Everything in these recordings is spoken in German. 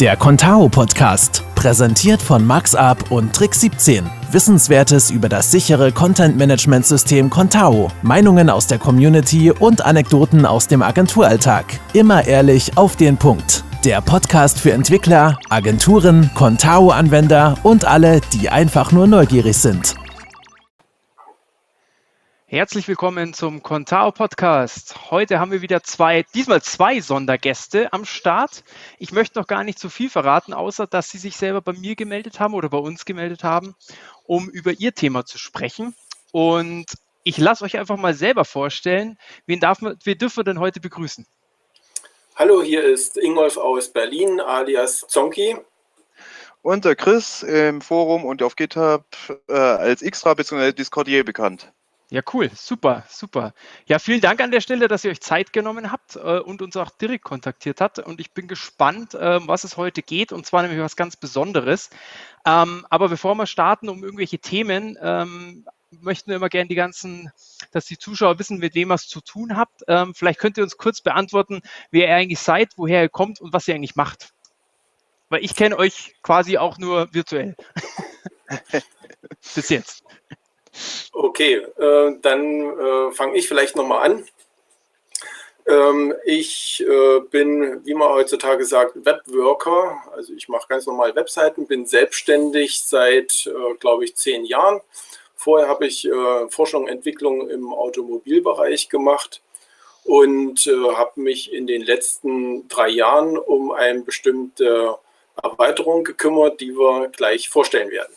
Der Contao Podcast, präsentiert von MaxUp und Trick 17. Wissenswertes über das sichere Content Management System Contao, Meinungen aus der Community und Anekdoten aus dem Agenturalltag. Immer ehrlich auf den Punkt. Der Podcast für Entwickler, Agenturen, Contao-Anwender und alle, die einfach nur neugierig sind. Herzlich willkommen zum Contao Podcast. Heute haben wir wieder zwei, diesmal zwei Sondergäste am Start. Ich möchte noch gar nicht zu viel verraten, außer dass sie sich selber bei mir gemeldet haben oder bei uns gemeldet haben, um über ihr Thema zu sprechen. Und ich lasse euch einfach mal selber vorstellen, wen, darf man, wen dürfen wir denn heute begrüßen? Hallo, hier ist Ingolf aus Berlin, alias Zonki. Und der Chris im Forum und auf GitHub äh, als Xtra bzw. Discordier bekannt. Ja, cool, super, super. Ja, vielen Dank an der Stelle, dass ihr euch Zeit genommen habt äh, und uns auch direkt kontaktiert habt. Und ich bin gespannt, äh, was es heute geht, und zwar nämlich was ganz Besonderes. Ähm, aber bevor wir starten, um irgendwelche Themen, ähm, möchten wir immer gerne die ganzen, dass die Zuschauer wissen, mit wem ihr es zu tun habt. Ähm, vielleicht könnt ihr uns kurz beantworten, wer ihr eigentlich seid, woher ihr kommt und was ihr eigentlich macht. Weil ich kenne euch quasi auch nur virtuell. Bis jetzt. Okay, äh, dann äh, fange ich vielleicht nochmal an. Ähm, ich äh, bin, wie man heutzutage sagt, Webworker. Also ich mache ganz normal Webseiten, bin selbstständig seit, äh, glaube ich, zehn Jahren. Vorher habe ich äh, Forschung und Entwicklung im Automobilbereich gemacht und äh, habe mich in den letzten drei Jahren um eine bestimmte Erweiterung gekümmert, die wir gleich vorstellen werden.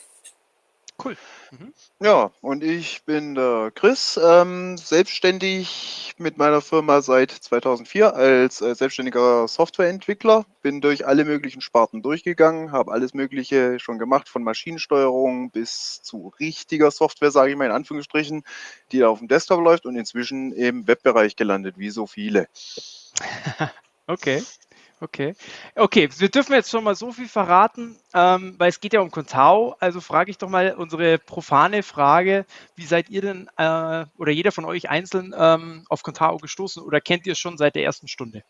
Cool. Mhm. Ja, und ich bin der Chris, ähm, selbstständig mit meiner Firma seit 2004 als äh, selbstständiger Softwareentwickler. Bin durch alle möglichen Sparten durchgegangen, habe alles Mögliche schon gemacht, von Maschinensteuerung bis zu richtiger Software, sage ich mal in Anführungsstrichen, die auf dem Desktop läuft und inzwischen im Webbereich gelandet, wie so viele. okay. Okay. Okay, wir dürfen jetzt schon mal so viel verraten, ähm, weil es geht ja um Contao. Also frage ich doch mal unsere profane Frage: Wie seid ihr denn äh, oder jeder von euch einzeln ähm, auf Contao gestoßen oder kennt ihr es schon seit der ersten Stunde?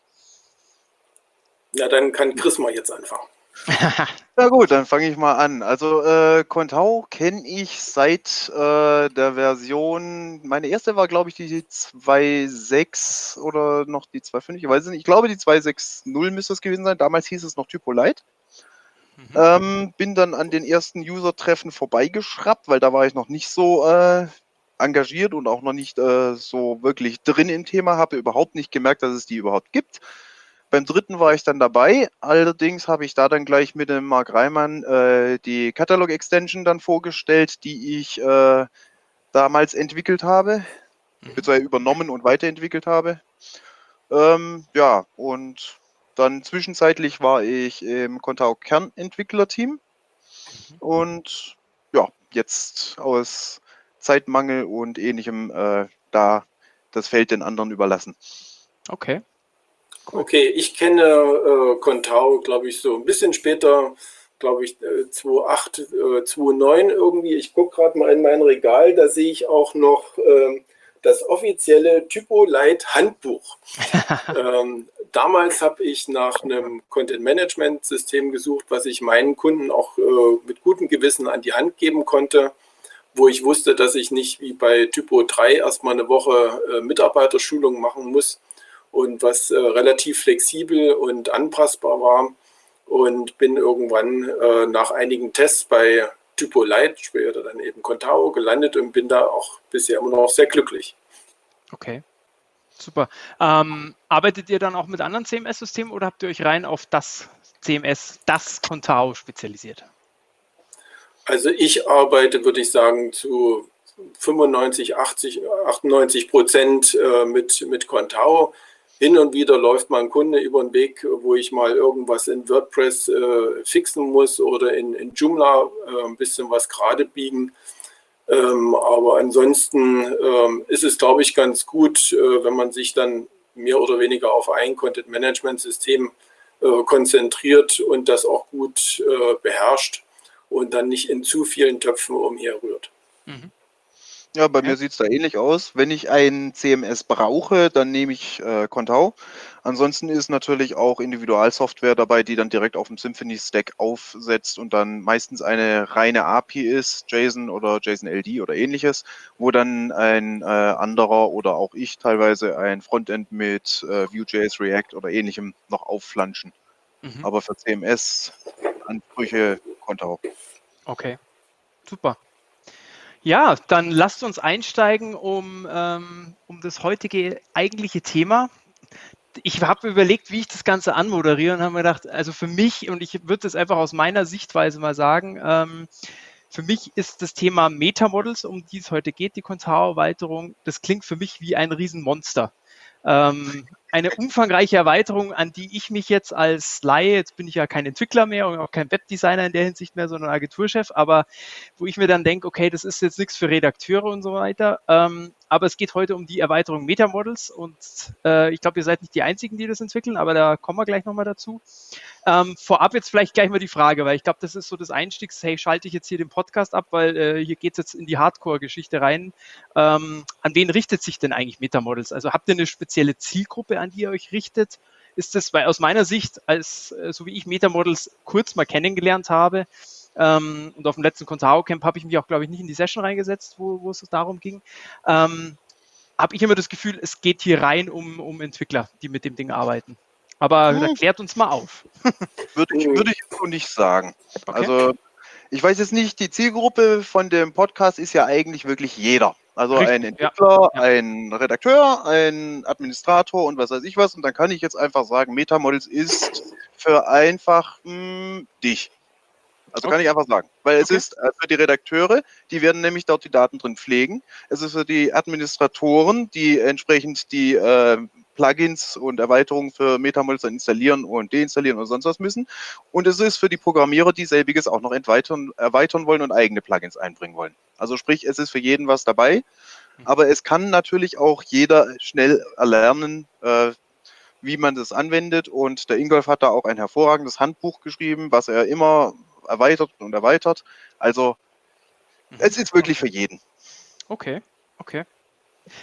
Ja, dann kann Chris mal jetzt anfangen. Na gut, dann fange ich mal an. Also äh, Contao kenne ich seit äh, der Version, meine erste war glaube ich die 2.6 oder noch die 2.5, ich weiß nicht. Ich glaube die 2.6.0 müsste es gewesen sein. Damals hieß es noch Typo Light. Mhm. Ähm, bin dann an den ersten User-Treffen vorbeigeschraubt, weil da war ich noch nicht so äh, engagiert und auch noch nicht äh, so wirklich drin im Thema, habe überhaupt nicht gemerkt, dass es die überhaupt gibt. Beim dritten war ich dann dabei. Allerdings habe ich da dann gleich mit dem Marc Reimann äh, die Catalog Extension dann vorgestellt, die ich äh, damals entwickelt habe, mhm. beziehungsweise übernommen und weiterentwickelt habe. Ähm, ja, und dann zwischenzeitlich war ich im Contao Kernentwicklerteam mhm. und ja, jetzt aus Zeitmangel und ähnlichem äh, da das Feld den anderen überlassen. Okay. Okay, ich kenne äh, Contao, glaube ich, so ein bisschen später, glaube ich, äh, 2008, äh, 2009 irgendwie. Ich gucke gerade mal in mein Regal, da sehe ich auch noch äh, das offizielle Typo Light Handbuch. ähm, damals habe ich nach einem Content Management System gesucht, was ich meinen Kunden auch äh, mit gutem Gewissen an die Hand geben konnte wo ich wusste, dass ich nicht wie bei Typo 3 erstmal eine Woche äh, Mitarbeiterschulung machen muss, und was äh, relativ flexibel und anpassbar war. Und bin irgendwann äh, nach einigen Tests bei Typo Light, später dann eben Contao, gelandet und bin da auch bisher immer noch sehr glücklich. Okay, super. Ähm, arbeitet ihr dann auch mit anderen CMS-Systemen oder habt ihr euch rein auf das CMS, das Contao spezialisiert? Also ich arbeite, würde ich sagen, zu 95, 80, 98 Prozent äh, mit, mit Contao hin und wieder läuft mal ein Kunde über den Weg, wo ich mal irgendwas in WordPress äh, fixen muss oder in, in Joomla äh, ein bisschen was gerade biegen. Ähm, aber ansonsten ähm, ist es, glaube ich, ganz gut, äh, wenn man sich dann mehr oder weniger auf ein Content-Management-System äh, konzentriert und das auch gut äh, beherrscht und dann nicht in zu vielen Töpfen umherrührt. Mhm. Ja, bei mir sieht es da ähnlich aus. Wenn ich ein CMS brauche, dann nehme ich äh, Contao. Ansonsten ist natürlich auch Individualsoftware dabei, die dann direkt auf dem Symphony Stack aufsetzt und dann meistens eine reine API ist, JSON oder JSON LD oder ähnliches, wo dann ein äh, anderer oder auch ich teilweise ein Frontend mit äh, Vue.js, React oder ähnlichem noch aufflanschen. Mhm. Aber für CMS Ansprüche Contao. Okay, super. Ja, dann lasst uns einsteigen um, ähm, um das heutige eigentliche Thema. Ich habe überlegt, wie ich das Ganze anmoderiere und habe mir gedacht, also für mich, und ich würde es einfach aus meiner Sichtweise mal sagen, ähm, für mich ist das Thema Metamodels, um die es heute geht, die Contao-Erweiterung, das klingt für mich wie ein Riesenmonster. Ähm, eine umfangreiche Erweiterung, an die ich mich jetzt als Laie, jetzt bin ich ja kein Entwickler mehr und auch kein Webdesigner in der Hinsicht mehr, sondern Agenturchef, aber wo ich mir dann denke, okay, das ist jetzt nichts für Redakteure und so weiter. Ähm, aber es geht heute um die Erweiterung Metamodels und äh, ich glaube, ihr seid nicht die Einzigen, die das entwickeln, aber da kommen wir gleich nochmal dazu. Ähm, vorab jetzt vielleicht gleich mal die Frage, weil ich glaube, das ist so das Einstiegs, hey, schalte ich jetzt hier den Podcast ab, weil äh, hier geht es jetzt in die Hardcore-Geschichte rein. Ähm, an wen richtet sich denn eigentlich Metamodels? Also habt ihr eine spezielle Zielgruppe, an die ihr euch richtet? Ist das, weil aus meiner Sicht, als äh, so wie ich Metamodels kurz mal kennengelernt habe, ähm, und auf dem letzten Contao Camp habe ich mich auch, glaube ich, nicht in die Session reingesetzt, wo, wo es darum ging. Ähm, habe ich immer das Gefühl, es geht hier rein um, um Entwickler, die mit dem Ding arbeiten. Aber hm. erklärt uns mal auf. würde ich, würde ich so nicht sagen. Okay. Also ich weiß jetzt nicht, die Zielgruppe von dem Podcast ist ja eigentlich wirklich jeder. Also Richtig, ein Entwickler, ja. ein Redakteur, ein Administrator und was weiß ich was. Und dann kann ich jetzt einfach sagen, Metamodels ist für einfach mh, hm, dich. Also okay. kann ich einfach sagen. Weil es okay. ist äh, für die Redakteure, die werden nämlich dort die Daten drin pflegen. Es ist für die Administratoren, die entsprechend die äh, Plugins und Erweiterungen für Metamodels installieren und deinstallieren oder sonst was müssen. Und es ist für die Programmierer, die selbiges auch noch erweitern, erweitern wollen und eigene Plugins einbringen wollen. Also sprich, es ist für jeden was dabei. Mhm. Aber es kann natürlich auch jeder schnell erlernen, äh, wie man das anwendet. Und der Ingolf hat da auch ein hervorragendes Handbuch geschrieben, was er immer erweitert und erweitert. Also mhm. es ist wirklich für jeden. Okay, okay.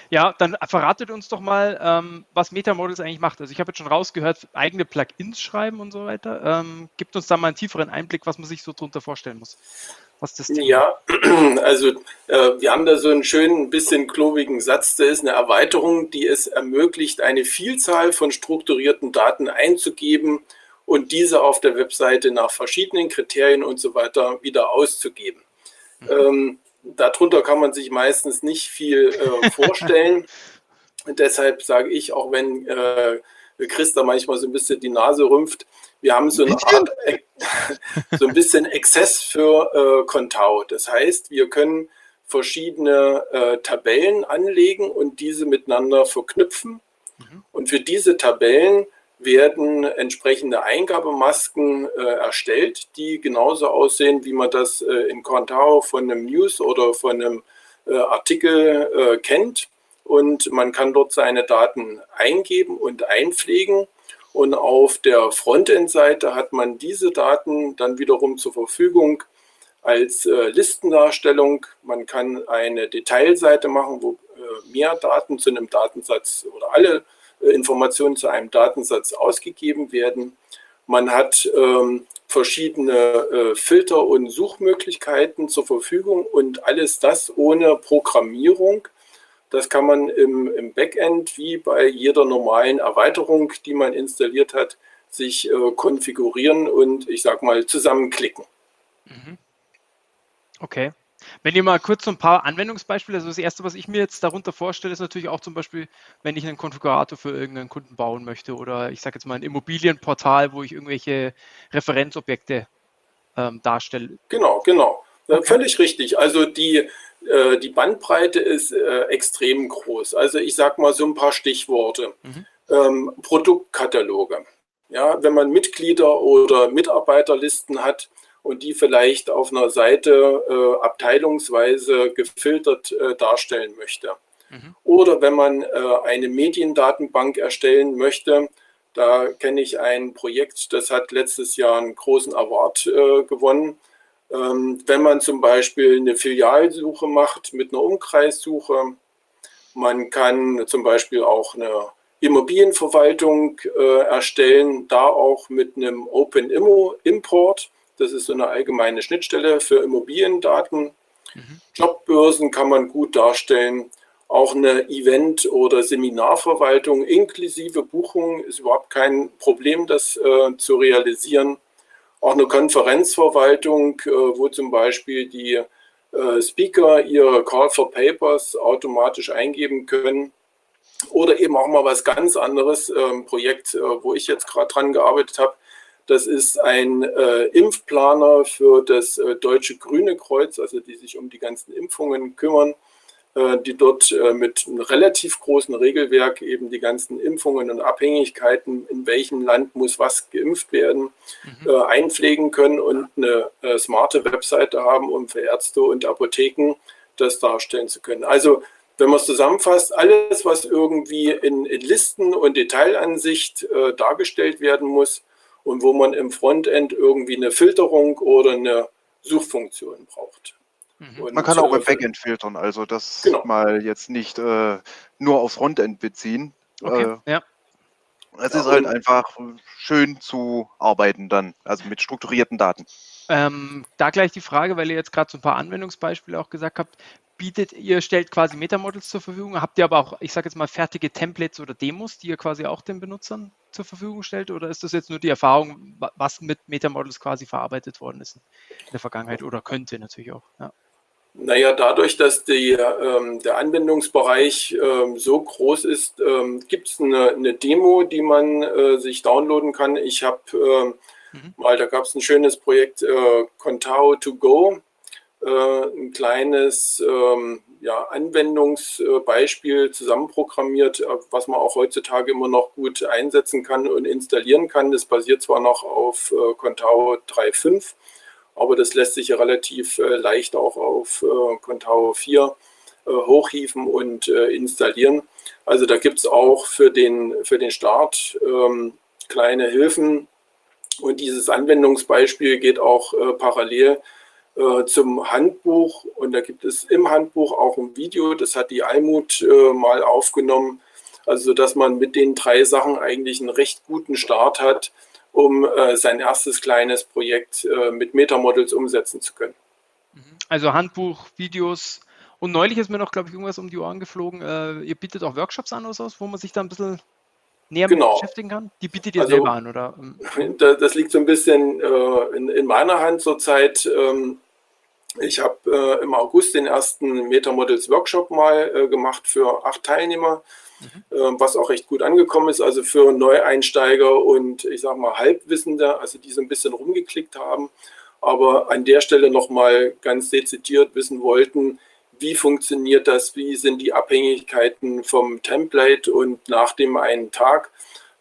Ja, dann verratet uns doch mal, ähm, was Metamodels eigentlich macht. Also ich habe jetzt schon rausgehört, eigene Plugins schreiben und so weiter. Ähm, gibt uns da mal einen tieferen Einblick, was man sich so darunter vorstellen muss. Was das Thema ja, also äh, wir haben da so einen schönen, bisschen klobigen Satz. Da ist eine Erweiterung, die es ermöglicht, eine Vielzahl von strukturierten Daten einzugeben und diese auf der Webseite nach verschiedenen Kriterien und so weiter wieder auszugeben. Mhm. Ähm, darunter kann man sich meistens nicht viel äh, vorstellen. deshalb sage ich, auch wenn äh, Christa manchmal so ein bisschen die Nase rümpft, wir haben so eine Art, so ein bisschen Exzess für äh, Contao. Das heißt, wir können verschiedene äh, Tabellen anlegen und diese miteinander verknüpfen. Mhm. Und für diese Tabellen werden entsprechende Eingabemasken äh, erstellt, die genauso aussehen, wie man das äh, in Contao von einem News oder von einem äh, Artikel äh, kennt. Und man kann dort seine Daten eingeben und einpflegen. Und auf der Frontend-Seite hat man diese Daten dann wiederum zur Verfügung als äh, Listendarstellung. Man kann eine Detailseite machen, wo äh, mehr Daten zu einem Datensatz oder alle Informationen zu einem Datensatz ausgegeben werden. Man hat ähm, verschiedene äh, Filter und Suchmöglichkeiten zur Verfügung und alles das ohne Programmierung. Das kann man im, im Backend wie bei jeder normalen Erweiterung, die man installiert hat, sich äh, konfigurieren und ich sag mal zusammenklicken. Mhm. Okay. Wenn ihr mal kurz so ein paar Anwendungsbeispiele, also das erste, was ich mir jetzt darunter vorstelle, ist natürlich auch zum Beispiel, wenn ich einen Konfigurator für irgendeinen Kunden bauen möchte oder ich sage jetzt mal ein Immobilienportal, wo ich irgendwelche Referenzobjekte ähm, darstelle. Genau, genau. Okay. Völlig richtig. Also die, äh, die Bandbreite ist äh, extrem groß. Also ich sage mal so ein paar Stichworte. Mhm. Ähm, Produktkataloge. Ja, wenn man Mitglieder oder Mitarbeiterlisten hat, und die vielleicht auf einer Seite äh, abteilungsweise gefiltert äh, darstellen möchte. Mhm. Oder wenn man äh, eine Mediendatenbank erstellen möchte, da kenne ich ein Projekt, das hat letztes Jahr einen großen Award äh, gewonnen. Ähm, wenn man zum Beispiel eine Filialsuche macht mit einer Umkreissuche, man kann zum Beispiel auch eine Immobilienverwaltung äh, erstellen, da auch mit einem Open Immo Import. Das ist so eine allgemeine Schnittstelle für Immobiliendaten. Mhm. Jobbörsen kann man gut darstellen. Auch eine Event- oder Seminarverwaltung inklusive Buchung ist überhaupt kein Problem, das äh, zu realisieren. Auch eine Konferenzverwaltung, äh, wo zum Beispiel die äh, Speaker ihre Call for Papers automatisch eingeben können. Oder eben auch mal was ganz anderes, ein ähm, Projekt, äh, wo ich jetzt gerade dran gearbeitet habe. Das ist ein äh, Impfplaner für das äh, Deutsche Grüne Kreuz, also die sich um die ganzen Impfungen kümmern. Äh, die dort äh, mit einem relativ großen Regelwerk eben die ganzen Impfungen und Abhängigkeiten, in welchem Land muss was geimpft werden, mhm. Äh, einpflegen können und eine smarte Webseite haben, um für Ärzte und Apotheken das darstellen zu können. Also wenn man es zusammenfasst, alles, was irgendwie in, in Listen und Detailansicht äh, dargestellt werden muss und wo man im Frontend irgendwie eine Filterung oder eine Suchfunktion braucht. Mhm. Man kann auch im Backend filtern, also das genau. mal jetzt nicht äh, nur aufs Frontend beziehen. Okay, äh, ja. Es ist halt einfach schön zu arbeiten dann, also mit strukturierten Daten. Ähm, da gleich die Frage, weil ihr jetzt gerade so ein paar Anwendungsbeispiele auch gesagt habt, bietet ihr stellt quasi Metamodels zur Verfügung, habt ihr aber auch, ich sage jetzt mal, fertige Templates oder Demos, die ihr quasi auch den Benutzern zur Verfügung stellt, oder ist das jetzt nur die Erfahrung, was mit Metamodels quasi verarbeitet worden ist in der Vergangenheit oder könnte natürlich auch? Ja. Naja, dadurch, dass die, ähm, der Anwendungsbereich ähm, so groß ist, ähm, gibt es eine, eine, Demo, die man äh, sich downloaden kann. Ich habe ähm, mhm. mal, da gab es ein schönes Projekt äh, Contao to Go, äh, ein kleines ähm, ja, Anwendungsbeispiel zusammenprogrammiert, äh, was man auch heutzutage immer noch gut einsetzen kann und installieren kann. Das basiert zwar noch auf äh, Contao 3.5 aber das lässt sich ja relativ äh, leicht auch auf äh, Contao 4 äh, hochhieven und installieren. Also da gibt es auch für den, für den Start ähm, kleine Hilfen. Und dieses Anwendungsbeispiel geht auch parallel zum Handbuch. Und da gibt es im Handbuch auch ein Video, das hat die Almut mal aufgenommen, also dass man mit den drei Sachen eigentlich einen recht guten Start hat, um äh, sein erstes kleines Projekt äh, mit Metamodels umsetzen zu können. Mhm. Also Handbuch, Videos und neulich ist mir noch, glaube ich, irgendwas um die Ohren geflogen. Äh, ihr bietet auch Workshops an oder so, wo man sich da ein bisschen näher genau. mit beschäftigen kann? Die bietet ihr also, selber an, oder? Das liegt so ein bisschen äh, in, in, meiner Hand zurzeit. Ähm, ich habe äh, im August den ersten Metamodels Workshop mal äh, gemacht für acht Teilnehmer mhm. was auch recht gut angekommen ist. Also für Neueinsteiger und ich sage mal Halbwissende, also die so ein bisschen rumgeklickt haben, aber an der Stelle nochmal ganz dezidiert wissen wollten, wie funktioniert das, wie sind die Abhängigkeiten vom Template und nach dem einen Tag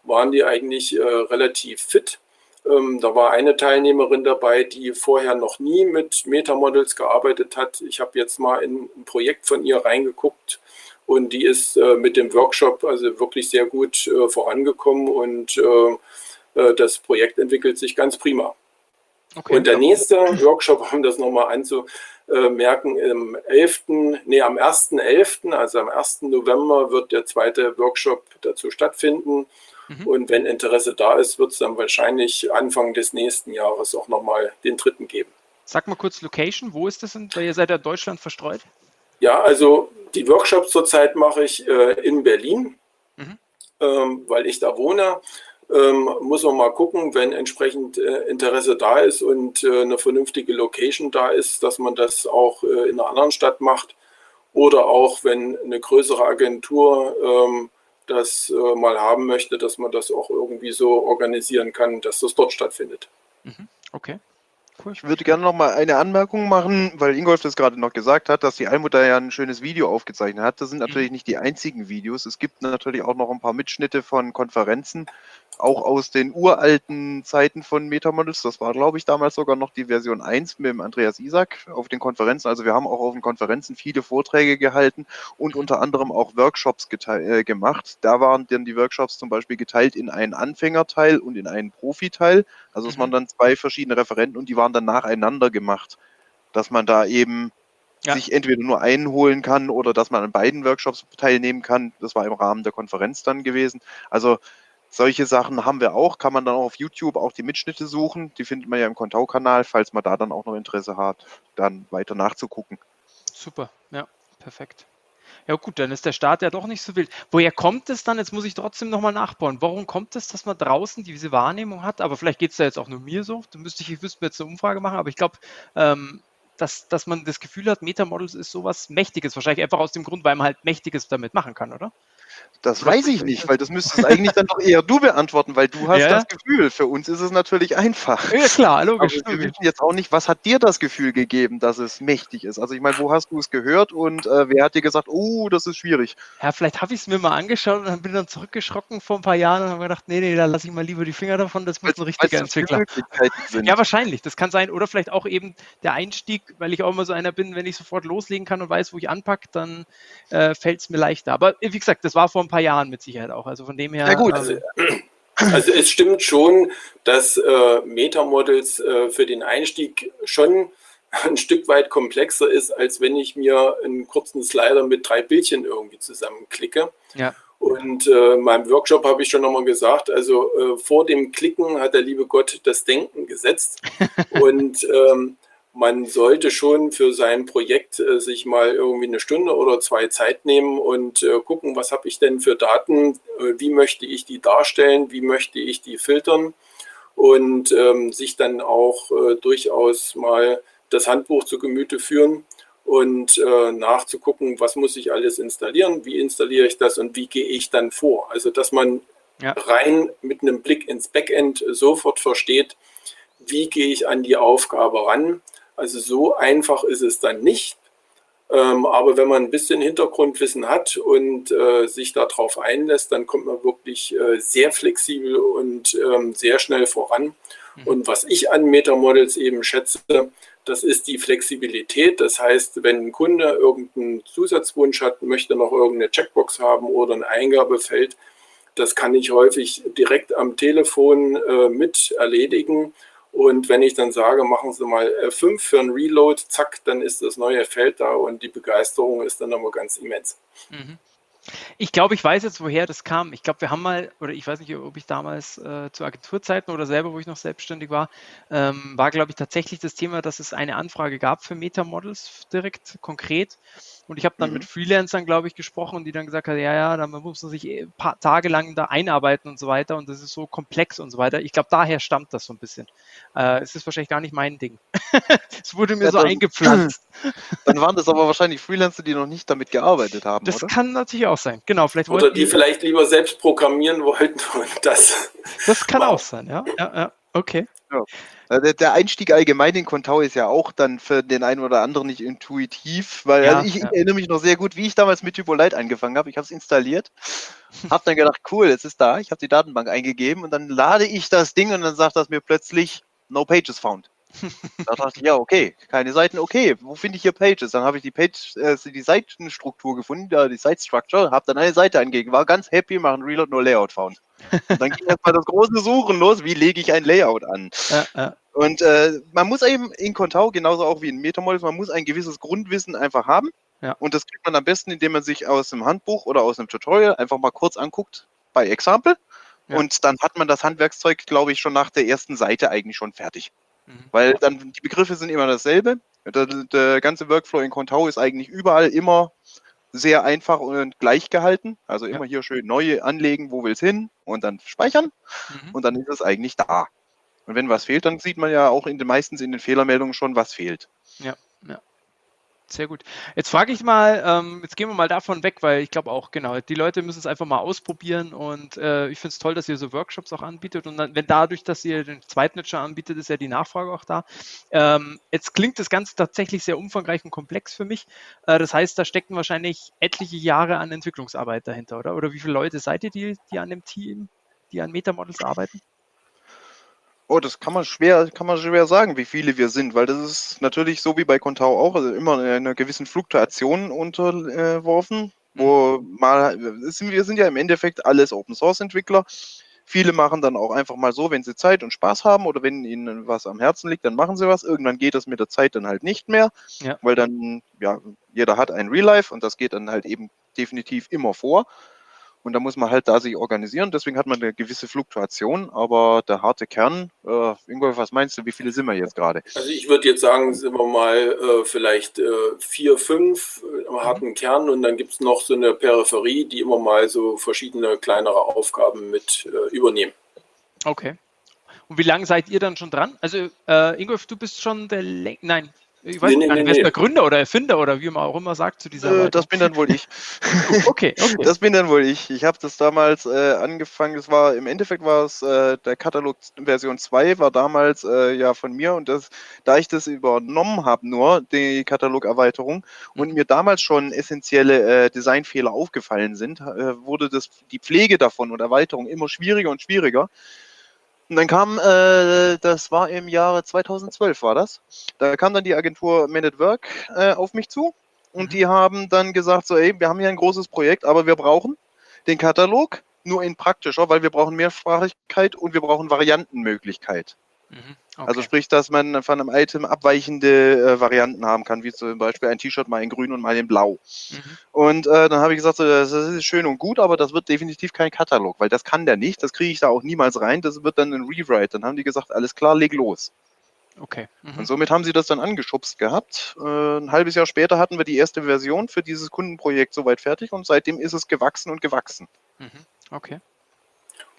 waren die eigentlich äh, relativ fit. Ähm, da war eine Teilnehmerin dabei, die vorher noch nie mit Metamodels gearbeitet hat. Ich habe jetzt mal in ein Projekt von ihr reingeguckt, und die ist äh, mit dem Workshop also wirklich sehr gut äh, vorangekommen und äh, äh das Projekt entwickelt sich ganz prima. Okay, und der nächste Workshop, um das nochmal anzumerken, im 11., nee, am 1.11., also am 1. November wird der zweite Workshop dazu stattfinden. Mhm. Und wenn Interesse da ist, wird es dann wahrscheinlich Anfang des nächsten Jahres auch nochmal den dritten geben. Sag mal kurz Location, wo ist das denn? Weil ihr seid ja Deutschland verstreut. Ja, also die Workshops zurzeit mache ich äh, in Berlin, mhm. ähm, weil ich da wohne. Ähm, muss man mal gucken, wenn entsprechend äh, Interesse da ist und äh, eine vernünftige Location da ist, dass man das auch äh, in einer anderen Stadt macht. Oder auch, wenn eine größere Agentur ähm, das äh, mal haben möchte, dass man das auch irgendwie so organisieren kann, dass das dort stattfindet. Mhm. Okay. Ich würde gerne noch mal eine Anmerkung machen, weil Ingolf das gerade noch gesagt hat, dass die Allmutter ja ein schönes Video aufgezeichnet hat. Das sind mhm. natürlich nicht die einzigen Videos. Es gibt natürlich auch noch ein paar Mitschnitte von Konferenzen, auch aus den uralten Zeiten von Metamodels. Das war, glaube ich, damals sogar noch die Version 1 mit dem Andreas Isaac auf den Konferenzen. Also wir haben auch auf den Konferenzen viele Vorträge gehalten und unter anderem auch Workshops äh, gemacht. Da waren dann die Workshops zum Beispiel geteilt in einen Anfängerteil und in einen Profiteil. Also es waren mhm. dann zwei verschiedene Referenten und die waren dann nacheinander gemacht, dass man da eben ja. sich entweder nur einen holen kann oder dass man an beiden Workshops teilnehmen kann. Das war im Rahmen der Konferenz dann gewesen. Also solche Sachen haben wir auch, kann man dann auch auf YouTube auch die Mitschnitte suchen. Die findet man ja im Kontau-Kanal, falls man da dann auch noch Interesse hat, dann weiter nachzugucken. Super, ja, perfekt. Ja gut, dann ist der Start ja doch nicht so wild. Woher kommt es dann? Jetzt muss ich trotzdem nochmal nachbauen. Warum kommt es, dass man draußen diese Wahrnehmung hat? Aber vielleicht geht es da jetzt auch nur mir so. Da müsste ich, ich müsste jetzt eine Umfrage machen, aber ich glaube, ähm, dass, dass man das Gefühl hat, Metamodels ist sowas Mächtiges. Wahrscheinlich einfach aus dem Grund, weil man halt Mächtiges damit machen kann, oder? Das weiß ich nicht, weil das müsstest eigentlich dann doch eher du beantworten, weil du hast ja. das Gefühl. Für uns ist es natürlich einfach. Ja, klar, logisch. Aber wir wissen jetzt auch nicht, was hat dir das Gefühl gegeben, dass es mächtig ist? Also ich meine, wo hast du es gehört und äh, wer hat dir gesagt, oh, das ist schwierig? Ja, vielleicht habe ich es mir mal angeschaut und dann bin dann zurückgeschrocken vor ein paar Jahren und habe gedacht, nee, nee, da lasse ich mal lieber die Finger davon, das muss ein richtiger Entwickler. Ja, wahrscheinlich, das kann sein. Oder vielleicht auch eben der Einstieg, weil ich auch immer so einer bin, wenn ich sofort loslegen kann und weiß, wo ich anpacke, dann äh, fällt es mir leichter. Aber wie gesagt, das war vor ein paar Jahren mit Sicherheit auch. Also von dem her. Ja gut, also, also es stimmt schon, dass äh, Metamodels äh, für den Einstieg schon ein Stück weit komplexer ist, als wenn ich mir einen kurzen Slider mit drei Bildchen irgendwie zusammenklicke. Ja. Und äh, in meinem Workshop habe ich schon nochmal gesagt, also äh, vor dem Klicken hat der liebe Gott das Denken gesetzt. und ähm, man sollte schon für sein Projekt äh, sich mal irgendwie eine Stunde oder zwei Zeit nehmen und äh, gucken, was habe ich denn für Daten, äh, wie möchte ich die darstellen, wie möchte ich die filtern und ähm, sich dann auch äh, durchaus mal das Handbuch zu Gemüte führen und äh, nachzugucken, was muss ich alles installieren, wie installiere ich das und wie gehe ich dann vor. Also dass man ja. rein mit einem Blick ins Backend sofort versteht, wie gehe ich an die Aufgabe ran also so einfach ist es dann nicht. Ähm, aber wenn man ein bisschen Hintergrundwissen hat und äh, sich darauf einlässt, dann kommt man wirklich äh, sehr flexibel und ähm, sehr schnell voran. Mhm. Und was ich an Metamodels eben schätze, das ist die Flexibilität. Das heißt, wenn ein Kunde irgendeinen Zusatzwunsch hat, möchte noch irgendeine Checkbox haben oder ein Eingabefeld, das kann ich häufig direkt am Telefon äh, mit erledigen und wenn ich dann sage, machen Sie mal F5 für ein Reload, zack, dann ist das neue Feld da und die Begeisterung ist dann nochmal ganz immens. Mhm. Ich glaube, ich weiß jetzt, woher das kam. Ich glaube, wir haben mal, oder ich weiß nicht, ob ich damals äh, zu Agenturzeiten oder selber, wo ich noch selbstständig war, ähm, war, glaube ich, tatsächlich das Thema, dass es eine Anfrage gab für Metamodels direkt konkret. Und ich habe dann mhm. mit Freelancern, glaube ich, gesprochen, die dann gesagt haben, ja, ja, dann muss man sich ein eh paar Tage lang da einarbeiten und so weiter. Und das ist so komplex und so weiter. Ich glaube, daher stammt das so ein bisschen. Äh, es ist wahrscheinlich gar nicht mein Ding. es wurde mir ja, so dann, eingepflanzt. Dann waren das aber wahrscheinlich Freelancer, die noch nicht damit gearbeitet haben. Das oder? kann natürlich auch sein. Genau, vielleicht oder die, die vielleicht lieber selbst programmieren wollten und das. Das kann wow. auch sein, ja. ja, ja. Okay. Ja. Der, der, Einstieg allgemein in Contao ist ja auch dann für den einen oder anderen nicht intuitiv, weil ja, also ich, ja. erinnere mich noch sehr gut, wie ich damals mit Typolite angefangen habe. Ich habe es installiert, habe dann gedacht, cool, es ist da. Ich habe die Datenbank eingegeben und dann lade ich das Ding und dann sagt das mir plötzlich No Pages found. Da dachte ich, ja, okay, keine Seiten, okay, wo finde ich hier Pages? Dann habe ich die Page, äh, die Seitenstruktur gefunden, die Site Structure, habe dann eine Seite angegeben, war ganz happy, machen Reload, no Layout found. Und dann ging erstmal das große Suchen los, wie lege ich ein Layout an. Ja, ja. Und äh, man muss eben in Contao, genauso auch wie in Metamodels, man muss ein gewisses Grundwissen einfach haben. Ja. Und das kriegt man am besten, indem man sich aus dem Handbuch oder aus einem Tutorial einfach mal kurz anguckt bei Example. Und dann hat man das Handwerkszeug, glaube ich, schon nach der ersten Seite eigentlich schon fertig. Mhm. Weil dann die Begriffe sind immer dasselbe. Der, der ganze Workflow in Contao ist eigentlich überall immer sehr einfach und gleich gehalten. Also immer ja. hier schön neu anlegen, wo will es hin und dann speichern mhm. und dann ist es eigentlich da. Und wenn was fehlt, dann sieht man ja auch in den, meistens in den Fehlermeldungen schon, was fehlt. Ja. Sehr gut. Jetzt frage ich mal, ähm, jetzt gehen wir mal davon weg, weil ich glaube auch, genau, die Leute müssen es einfach mal ausprobieren und äh, ich finde es toll, dass ihr so Workshops auch anbietet und dann, wenn dadurch, dass ihr den Zweitnutzer anbietet, ist ja die Nachfrage auch da. Ähm, jetzt klingt das Ganze tatsächlich sehr umfangreich und komplex für mich. Äh, das heißt, da stecken wahrscheinlich etliche Jahre an Entwicklungsarbeit dahinter, oder? Oder wie viele Leute seid ihr, die, die an dem Team die an Metamodels arbeiten? Oh, das kann man schwer, kann man schwer sagen, wie viele wir sind, weil das ist natürlich so wie bei Contao auch also immer einer gewissen Fluktuation unterworfen, wo mhm. mal, wir sind ja im Endeffekt alles Open Source Entwickler. Viele machen dann auch einfach mal so, wenn sie Zeit und Spaß haben oder wenn ihnen was am Herzen liegt, dann machen sie was. Irgendwann geht das mit der Zeit dann halt nicht mehr, ja. weil dann, ja, jeder hat ein Real Life und das geht dann halt eben definitiv immer vor. Und da muss man halt da sich organisieren. Deswegen hat man eine gewisse Fluktuation. Aber der harte Kern, äh, Ingo, was meinst du, wie viele sind wir jetzt gerade? Also ich würde jetzt sagen, sind wir mal äh, vielleicht äh, vier, fünf im mhm. harten Kern. Und dann gibt es noch so eine Peripherie, die immer mal so verschiedene kleinere Aufgaben mit äh, übernehmen. Okay. Und wie lange seid ihr dann schon dran? Also äh, Ingolf, du bist schon der Läng Nein, ich weiß nee, nee, nicht, wer ist der Gründer oder Erfinder oder wie man auch immer sagt zu dieser äh, Das bin dann wohl ich. okay, okay. Das bin dann wohl ich. Ich habe das damals äh, angefangen, das war, im Endeffekt war es, äh, der Katalog Version 2 war damals äh, ja von mir und das, da ich das übernommen habe nur, die Katalogerweiterung, und mhm. mir damals schon essentielle äh, Designfehler aufgefallen sind, äh, wurde das, die Pflege davon und Erweiterung immer schwieriger und schwieriger. Und dann kam, äh, das war im Jahre 2012 war das, da kam dann die Agentur Man at Work äh, auf mich zu und mhm. die haben dann gesagt, so, ey, wir haben hier ein großes Projekt, aber wir brauchen den Katalog nur in praktischer, weil wir brauchen Mehrsprachigkeit und wir brauchen Variantenmöglichkeit. Mhm. Okay. Also sprich, dass man von einem Item abweichende äh, Varianten haben kann, wie zum Beispiel ein T-Shirt mal in grün und mal in blau. Mhm. Und äh, dann habe ich gesagt, so, das ist schön und gut, aber das wird definitiv kein Katalog, weil das kann der nicht, das kriege ich da auch niemals rein, das wird dann ein Rewrite. Dann haben die gesagt, alles klar, leg los. Okay. Mhm. Und somit haben sie das dann angeschubst gehabt. Äh, ein halbes Jahr später hatten wir die erste Version für dieses Kundenprojekt soweit fertig und seitdem ist es gewachsen und gewachsen. Mhm. Okay.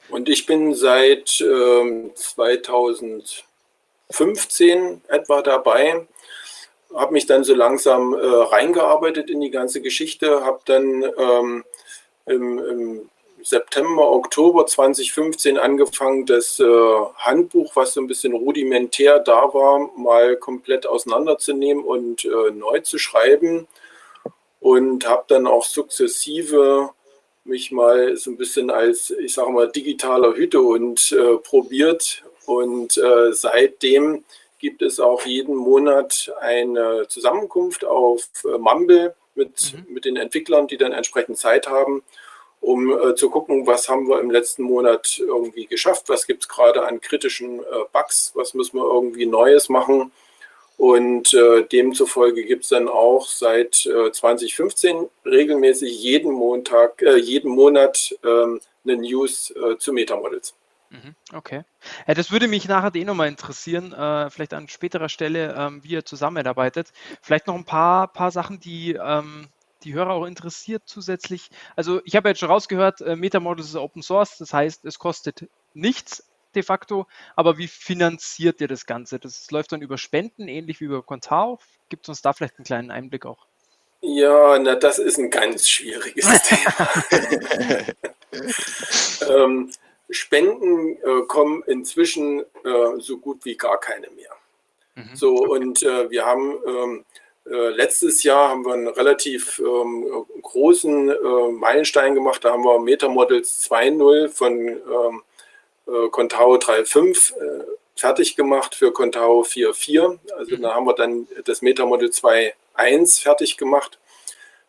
Und ich bin seit ähm, 2000 15 etwa dabei, habe mich dann so langsam äh, reingearbeitet in die ganze Geschichte, habe dann ähm, im, im, September, Oktober 2015 angefangen, das äh, Handbuch, was so ein bisschen rudimentär da war, mal komplett auseinanderzunehmen und äh, neu zu schreiben. Und habe dann auch sukzessive mich mal so ein bisschen als, ich sage mal, digitaler Hütehund äh, probiert und äh, seitdem gibt es auch jeden Monat eine Zusammenkunft auf äh, Mumble mit, mhm. mit den Entwicklern, die dann entsprechend Zeit haben, um äh, zu gucken, was haben wir im letzten Monat irgendwie geschafft, was gibt es gerade an kritischen äh, Bugs, was müssen wir irgendwie Neues machen. Und äh, demzufolge gibt es dann auch seit 2015 regelmäßig jeden Montag, jeden Monat ähm, eine News zu Metamodels. Mhm, okay. Ja, das würde mich nachher eh nochmal interessieren, äh, vielleicht an späterer Stelle, ähm, wie ihr zusammenarbeitet. Vielleicht noch ein paar, paar Sachen, die ähm, die Hörer auch interessiert zusätzlich. Also ich habe jetzt schon rausgehört, äh, Metamodels ist Open Source, das heißt, es kostet nichts de facto, aber wie finanziert ihr das Ganze? Das läuft dann über Spenden, ähnlich wie über Contao. Gibt es uns da vielleicht einen kleinen Einblick auch? Ja, na, das ist ein ganz schwieriges Thema. ähm, Spenden äh, kommen inzwischen äh, so gut wie gar keine mehr. Mhm. So, und äh, wir haben ähm, äh, letztes Jahr haben wir einen relativ ähm, großen äh, Meilenstein gemacht. Da haben wir Metamodels 2.0 von ähm, äh, Contao 3.5 fertig gemacht für Contao 4.4. Also mhm. da haben wir dann das Metamodel 2.1 fertig gemacht.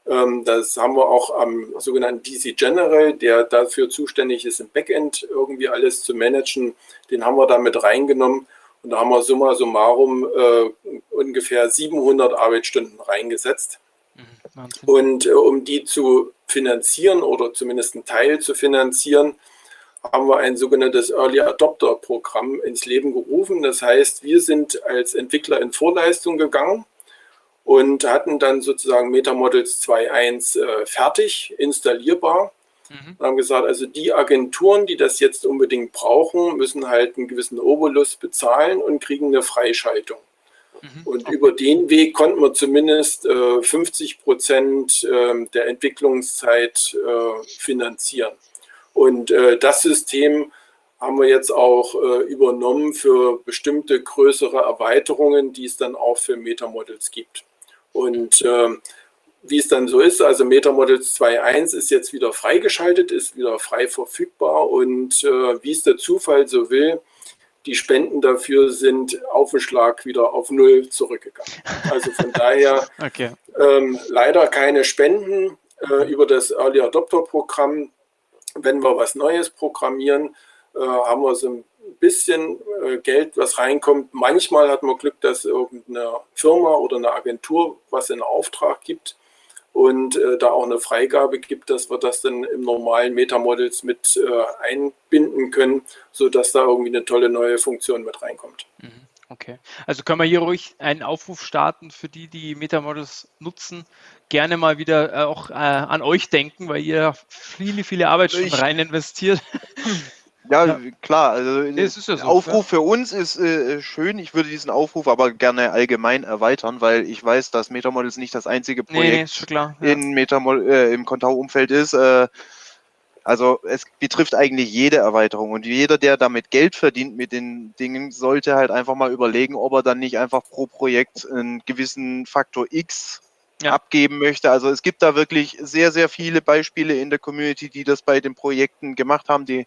Ähm, das haben wir auch am sogenannten DC General, der dafür zuständig ist, im Backend irgendwie alles zu managen. Den haben wir da mit reingenommen und da haben wir summa summarum äh, ungefähr 700 Arbeitsstunden reingesetzt. Mhm, und äh, um die zu finanzieren oder zumindest einen Teil zu finanzieren, haben wir ein sogenanntes Early Adopter Programm ins Leben gerufen. Das heißt, wir sind als Entwickler in Vorleistung gegangen und hatten dann sozusagen Metamodels 2.1 äh, fertig, installierbar. Mhm. Und haben gesagt, also die Agenturen, die das jetzt unbedingt brauchen, müssen halt einen gewissen Obolus bezahlen und kriegen eine Freischaltung. Mhm. Und okay. über den Weg konnten wir zumindest äh, 50 Prozent äh, der Entwicklungszeit äh, finanzieren. Und äh, das System haben wir jetzt auch äh, übernommen für bestimmte größere Erweiterungen, die es dann auch für Metamodels gibt. Und äh, wie es dann so ist, also MetaModels 2.1 ist jetzt wieder freigeschaltet, ist wieder frei verfügbar und äh, wie es der Zufall so will, die Spenden dafür sind auf den Schlag wieder auf Null zurückgegangen. Also von daher okay. ähm, leider keine Spenden äh, über das Early Adopter Programm. Wenn wir was Neues programmieren, äh, haben wir so ein bisschen äh, Geld, was reinkommt. Manchmal hat man Glück, dass irgendeine Firma oder eine Agentur was in Auftrag gibt und äh, da auch eine Freigabe gibt, dass wir das dann im normalen Metamodels mit äh, einbinden können, sodass da irgendwie eine tolle neue Funktion mit reinkommt. Mhm. Okay, also können wir hier ruhig einen Aufruf starten für die, die Metamodels nutzen, gerne mal wieder äh, auch äh, an euch denken, weil ihr viele, viele Arbeitsstunden rein investiert. Ja, ja, klar. Also nee, ja so, Aufruf ja. für uns ist äh, schön. Ich würde diesen Aufruf aber gerne allgemein erweitern, weil ich weiß, dass Metamodels nicht das einzige Projekt nee, in Metamol äh, im Contao-Umfeld ist. Äh, also es betrifft eigentlich jede Erweiterung und jeder, der damit Geld verdient mit den Dingen, sollte halt einfach mal überlegen, ob er dann nicht einfach pro Projekt einen gewissen Faktor X ja. abgeben möchte. Also es gibt da wirklich sehr, sehr viele Beispiele in der Community, die das bei den Projekten gemacht haben, die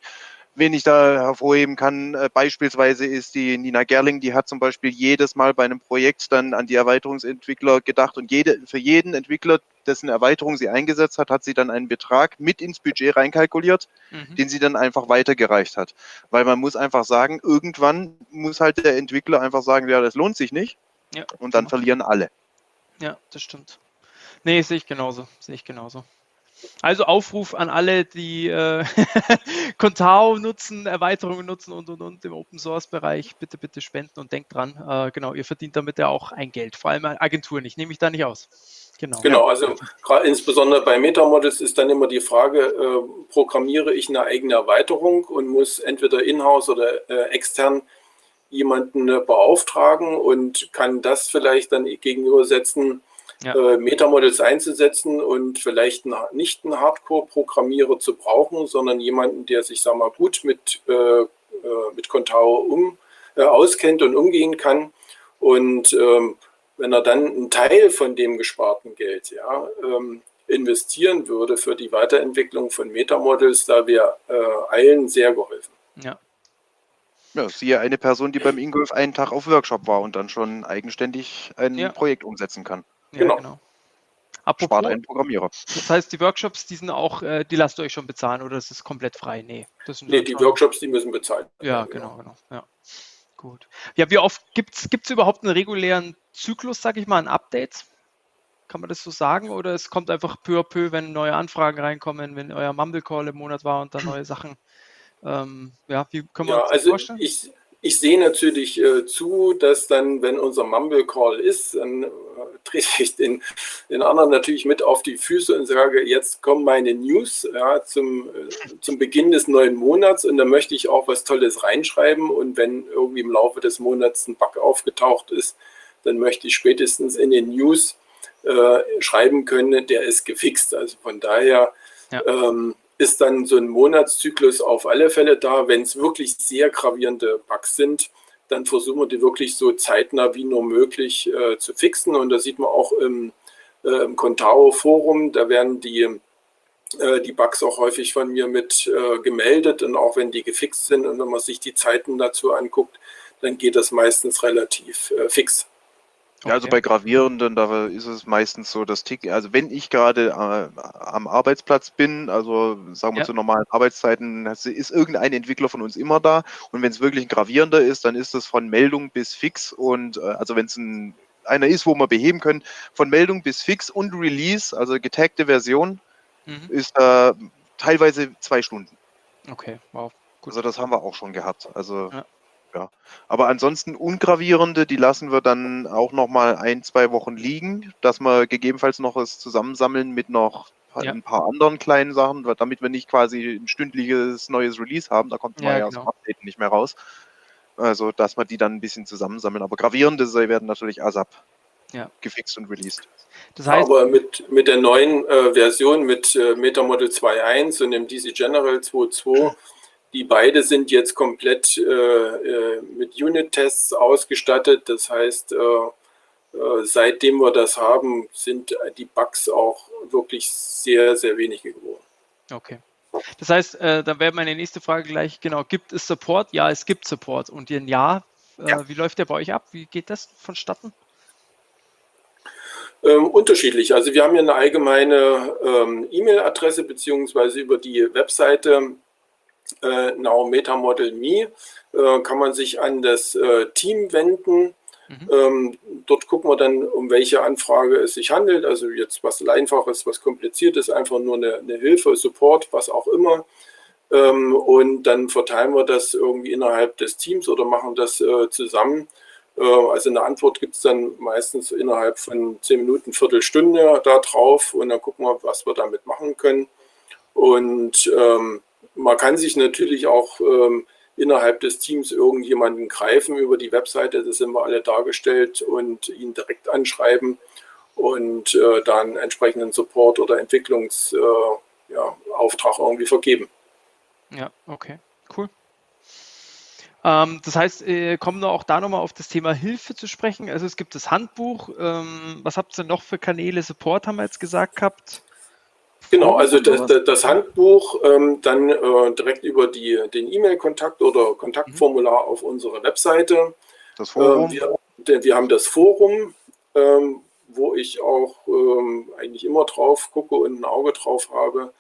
Wen ich da hervorheben kann, äh, beispielsweise ist die Nina Gerling, die hat zum Beispiel jedes Mal bei einem Projekt dann an die Erweiterungsentwickler gedacht und jede, für jeden Entwickler, dessen Erweiterung sie eingesetzt hat, hat sie dann einen Betrag mit ins Budget reinkalkuliert, mhm. den sie dann einfach weitergereicht hat. Weil man muss einfach sagen, irgendwann muss halt der Entwickler einfach sagen, ja, das lohnt sich nicht. Ja. Und dann verlieren alle. Ja, das stimmt. Nee, sehe ich genauso. Sehe ich genauso. Also Aufruf an alle, die äh, Contao nutzen, Erweiterungen nutzen und und und im Open Source Bereich. Bitte, bitte spenden und denkt dran, äh, genau, ihr verdient damit ja auch ein Geld, vor allem Agenturen. Ich nehme mich da nicht aus. Genau. Genau, also insbesondere bei Metamodels ist dann immer die Frage, äh, programmiere ich eine eigene Erweiterung und muss entweder in-house oder äh, extern jemanden äh, beauftragen und kann das vielleicht dann gegenübersetzen, ja. äh, Metamodels einzusetzen und vielleicht nicht einen Hardcore-Programmierer zu brauchen, sondern jemanden, der sich, sag mal, gut mit, äh, äh, mit Contao um, äh, auskennt und umgehen kann. Und ähm, wenn er dann einen Teil von dem gesparten Geld ja, ähm, investieren würde für die Weiterentwicklung von Metamodels, da wäre äh, allen sehr geholfen. Ja. Ja, siehe eine Person, die beim Ingolf einen Tag auf Workshop war und dann schon eigenständig ein ja. Projekt umsetzen kann. Genau. genau. Apropos, Spart einen Programmierer. Das heißt, die Workshops, die sind auch, äh, die lasst ihr euch schon bezahlen oder ist es komplett frei? Nee. Das nee, die Workshops, die müssen bezahlt werden. Ja, genau, genau. Ja. Gut. Ja, wie oft gibt es überhaupt einen regulären Zyklus, sag ich mal, an Updates? Kann man das so sagen? Oder es kommt einfach peu à peu, wenn neue Anfragen reinkommen, wenn euer Mumble Call im Monat war und dann neue Sachen. Ähm, ja, wie können wir ja, uns das also vorstellen? Ich, ich sehe natürlich äh, zu, dass dann, wenn unser Mumble Call ist, dann äh, trete ich den, den anderen natürlich mit auf die Füße und sage, jetzt kommen meine News ja, zum, äh, zum Beginn des neuen Monats und da möchte ich auch was Tolles reinschreiben und wenn irgendwie im Laufe des Monats ein Bug aufgetaucht ist, dann möchte ich spätestens in den News äh, schreiben können, der ist gefixt. Also von daher ja. ähm, ist dann so ein Monatszyklus auf alle Fälle da. Wenn es wirklich sehr gravierende Bugs sind, dann versuchen wir die wirklich so zeitnah wie nur möglich äh, zu fixen. Und da sieht man auch im, äh, im Contao-Forum, da werden die, äh, die Bugs auch häufig von mir mit äh, gemeldet. Und auch wenn die gefixt sind und wenn man sich die Zeiten dazu anguckt, dann geht das meistens relativ äh, fix. Ja, also bei gravierenden, da ist es meistens so, dass Tick, also wenn ich gerade äh, am Arbeitsplatz bin, also sagen wir ja. zu normalen Arbeitszeiten, ist irgendein Entwickler von uns immer da. Und wenn es wirklich ein gravierender ist, dann ist das von Meldung bis fix. Und äh, also wenn es ein, einer ist, wo wir beheben können, von Meldung bis fix und Release, also getagte Version, mhm. ist äh, teilweise zwei Stunden. Okay, wow. Gut. Also das haben wir auch schon gehabt. Also ja. Ja, aber ansonsten ungravierende, die lassen wir dann auch noch mal ein, zwei Wochen liegen, dass wir gegebenenfalls noch was zusammensammeln mit noch ja. ein paar anderen kleinen Sachen, damit wir nicht quasi ein stündliches neues Release haben. Da kommt ja, ja genau. Update nicht mehr raus. Also, dass wir die dann ein bisschen zusammensammeln. Aber gravierende werden natürlich ASAP ja. gefixt und released. Das heißt, Aber mit, mit der neuen äh, Version, mit äh, MetaModel 2.1 und dem DC General 2.2 die beide sind jetzt komplett äh, äh, mit Unit-Tests ausgestattet. Das heißt, äh, äh, seitdem wir das haben, sind die Bugs auch wirklich sehr, sehr wenige geworden. Okay. Das heißt, äh, dann wäre meine nächste Frage gleich, genau, gibt es Support? Ja, es gibt Support. Und in ja, äh, ja. wie läuft der bei euch ab? Wie geht das vonstatten? Ähm, unterschiedlich. Also wir haben ja eine allgemeine ähm, E-Mail-Adresse beziehungsweise über die Webseite äh, Now Meta Model Me äh, kann man sich an das äh, Team wenden. Mhm. Ähm, dort gucken wir dann, um welche Anfrage es sich handelt. Also jetzt was Einfaches, was Kompliziertes, einfach nur eine, eine Hilfe, Support, was auch immer. Ähm, und dann verteilen wir das irgendwie innerhalb des Teams oder machen das äh, zusammen. Äh, also eine Antwort gibt es dann meistens innerhalb von zehn Minuten, Viertelstunde da drauf und dann gucken wir, was wir damit machen können. Und ähm, man kann sich natürlich auch ähm, innerhalb des Teams irgendjemanden greifen über die Webseite, das sind wir alle dargestellt und ihn direkt anschreiben und äh, dann entsprechenden Support oder Entwicklungsauftrag äh, ja, irgendwie vergeben. Ja, okay, cool. Ähm, das heißt, äh, kommen wir auch da nochmal auf das Thema Hilfe zu sprechen. Also es gibt das Handbuch. Ähm, was habt ihr noch für Kanäle? Support haben wir jetzt gesagt gehabt. Genau, also das, das Handbuch ähm, dann äh, direkt über die, den E-Mail-Kontakt oder Kontaktformular mhm. auf unserer Webseite. Das Forum. Ähm, wir, wir, haben das Forum, ähm, wo ich auch ähm, eigentlich immer drauf gucke und ein Auge drauf habe.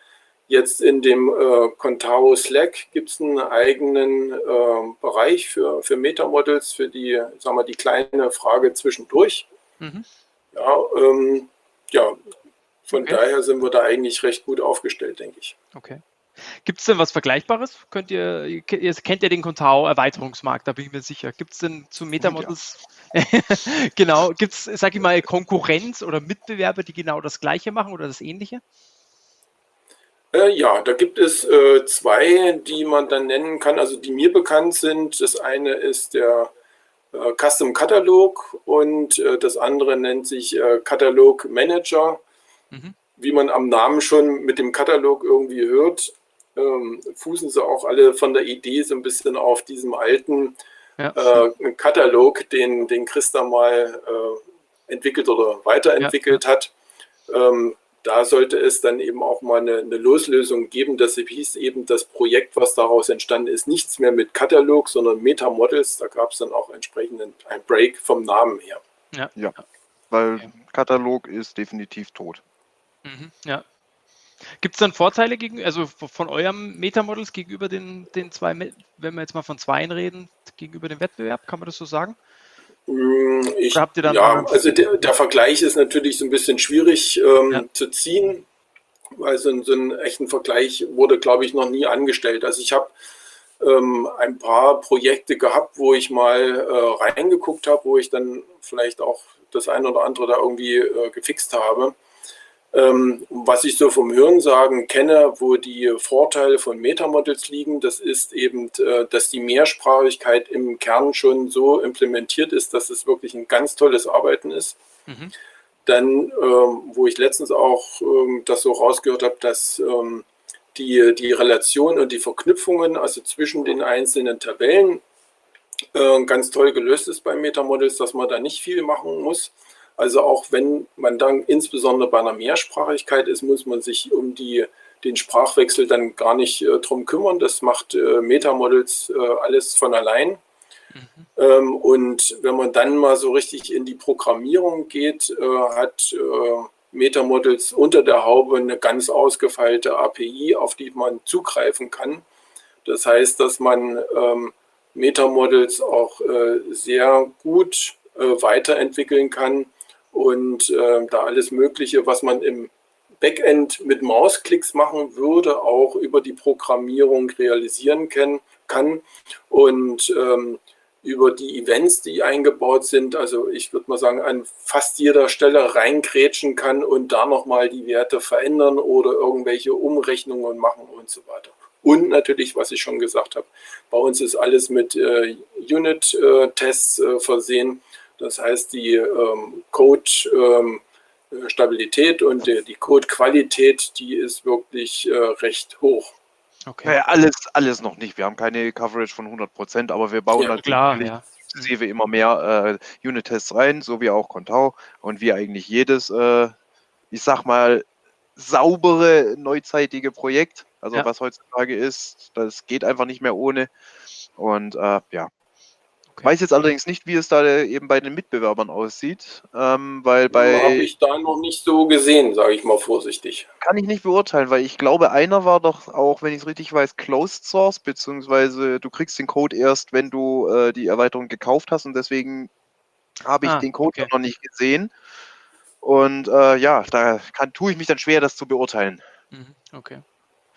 Jetzt in dem äh, Contao Slack gibt es einen eigenen äh, Bereich für, für Metamodels, für die, sagen wir, die kleine Frage zwischendurch. Mhm. Ja, ähm, ja, von okay. daher sind wir da eigentlich recht gut aufgestellt, denke ich. Okay. Gibt es denn was Vergleichbares? Könnt ihr, ihr kennt ja den Contao Erweiterungsmarkt, da bin ich mir sicher. Gibt es denn zu Metamodels, ja. genau, gibt es, sag ich mal, Konkurrenz oder Mitbewerber, die genau das Gleiche machen oder das Ähnliche? Äh, ja, da gibt es äh, zwei, die man dann nennen kann, also die mir bekannt sind. Das eine ist der äh, Custom Katalog und äh, das andere nennt sich äh, Katalog Manager. Mhm. Wie man am Namen schon mit dem Katalog irgendwie hört, ähm, fußen sie auch alle von der Idee so ein bisschen auf diesem alten ja. äh, Katalog, den, den Christa mal äh, entwickelt oder weiterentwickelt ja. hat. Ähm, da sollte es dann eben auch mal eine, eine Loslösung geben. Das hieß eben das Projekt, was daraus entstanden ist, nichts mehr mit Katalog, sondern Meta-Models. Da gab es dann auch entsprechend ein Break vom Namen her. Ja, ja weil okay. Katalog ist definitiv tot. Mhm, ja. Gibt es dann Vorteile gegen, also von eurem Metamodels gegenüber den, den zwei, wenn wir jetzt mal von zweien reden, gegenüber dem Wettbewerb, kann man das so sagen? Mm, ich, habt ihr dann ja, also der, der, Vergleich ist natürlich so ein bisschen schwierig ähm, ja. zu ziehen, weil so, so einen echten Vergleich wurde, glaube ich, noch nie angestellt. Also ich habe ähm, ein paar Projekte gehabt, wo ich mal äh, reingeguckt habe, wo ich dann vielleicht auch das eine oder andere da irgendwie äh, gefixt habe. Ähm, was ich so vom Hörensagen kenne, wo die Vorteile von Metamodels liegen, das ist eben, äh, dass die Mehrsprachigkeit im Kern schon so implementiert ist, dass es wirklich ein ganz tolles Arbeiten ist. Mhm. Dann, ähm, wo ich letztens auch ähm, das so rausgehört habe, dass ähm, die, die Relation und die Verknüpfungen, also zwischen den einzelnen Tabellen, äh, ganz toll gelöst ist bei Metamodels, dass man da nicht viel machen muss. Also auch wenn man dann insbesondere bei einer Mehrsprachigkeit ist, muss man sich um die, den Sprachwechsel dann gar nicht äh, drum kümmern. Das macht äh, Metamodels äh, alles von allein. Mhm. Ähm, und wenn man dann mal so richtig in die Programmierung geht, äh, hat äh, Metamodels unter der Haube eine ganz ausgefeilte API, auf die man zugreifen kann. Das heißt, dass man ähm, Metamodels auch äh, sehr gut äh, weiterentwickeln kann und äh, da alles Mögliche, was man im Backend mit Mausklicks machen würde, auch über die Programmierung realisieren kann. kann. Und ähm, über die Events, die eingebaut sind, also ich würde mal sagen, an fast jeder Stelle reingrätschen kann und da nochmal die Werte verändern oder irgendwelche Umrechnungen machen und so weiter. Und natürlich, was ich schon gesagt habe, bei uns ist alles mit äh, Unit-Tests äh, versehen. Das heißt, die ähm, Code-Stabilität ähm, und die, die Code-Qualität, die ist wirklich äh, recht hoch. Okay. Ja, alles, alles noch nicht. Wir haben keine Coverage von 100 Prozent, aber wir bauen ja, natürlich klar, ja. sukzessive immer mehr äh, Unit-Tests rein, so wie auch Contao und wie eigentlich jedes, äh, ich sag mal, saubere, neuzeitige Projekt. Also ja. was heutzutage ist, das geht einfach nicht mehr ohne. Und äh, ja, Okay. Weiß jetzt allerdings nicht, wie es da eben bei den Mitbewerbern aussieht, ähm, weil bei. Habe ich da noch nicht so gesehen, sage ich mal vorsichtig. Kann ich nicht beurteilen, weil ich glaube, einer war doch auch, wenn ich es richtig weiß, Closed Source, beziehungsweise du kriegst den Code erst, wenn du äh, die Erweiterung gekauft hast und deswegen habe ich ah, den Code okay. noch nicht gesehen. Und äh, ja, da kann, tue ich mich dann schwer, das zu beurteilen. Mhm, okay.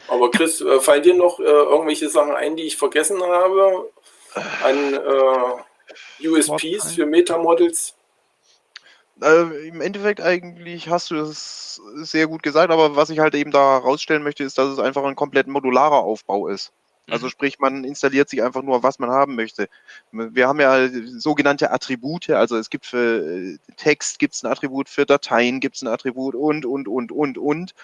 Aber Chris, äh, fallen dir noch äh, irgendwelche Sachen ein, die ich vergessen habe? An äh, USPs für Metamodels? Äh, Im Endeffekt eigentlich hast du das sehr gut gesagt, aber was ich halt eben da herausstellen möchte, ist, dass es einfach ein komplett modularer Aufbau ist. Also mhm. sprich, man installiert sich einfach nur, was man haben möchte. Wir haben ja sogenannte Attribute, also es gibt für äh, Text gibt es ein Attribut, für Dateien gibt es ein Attribut und, und, und, und, und.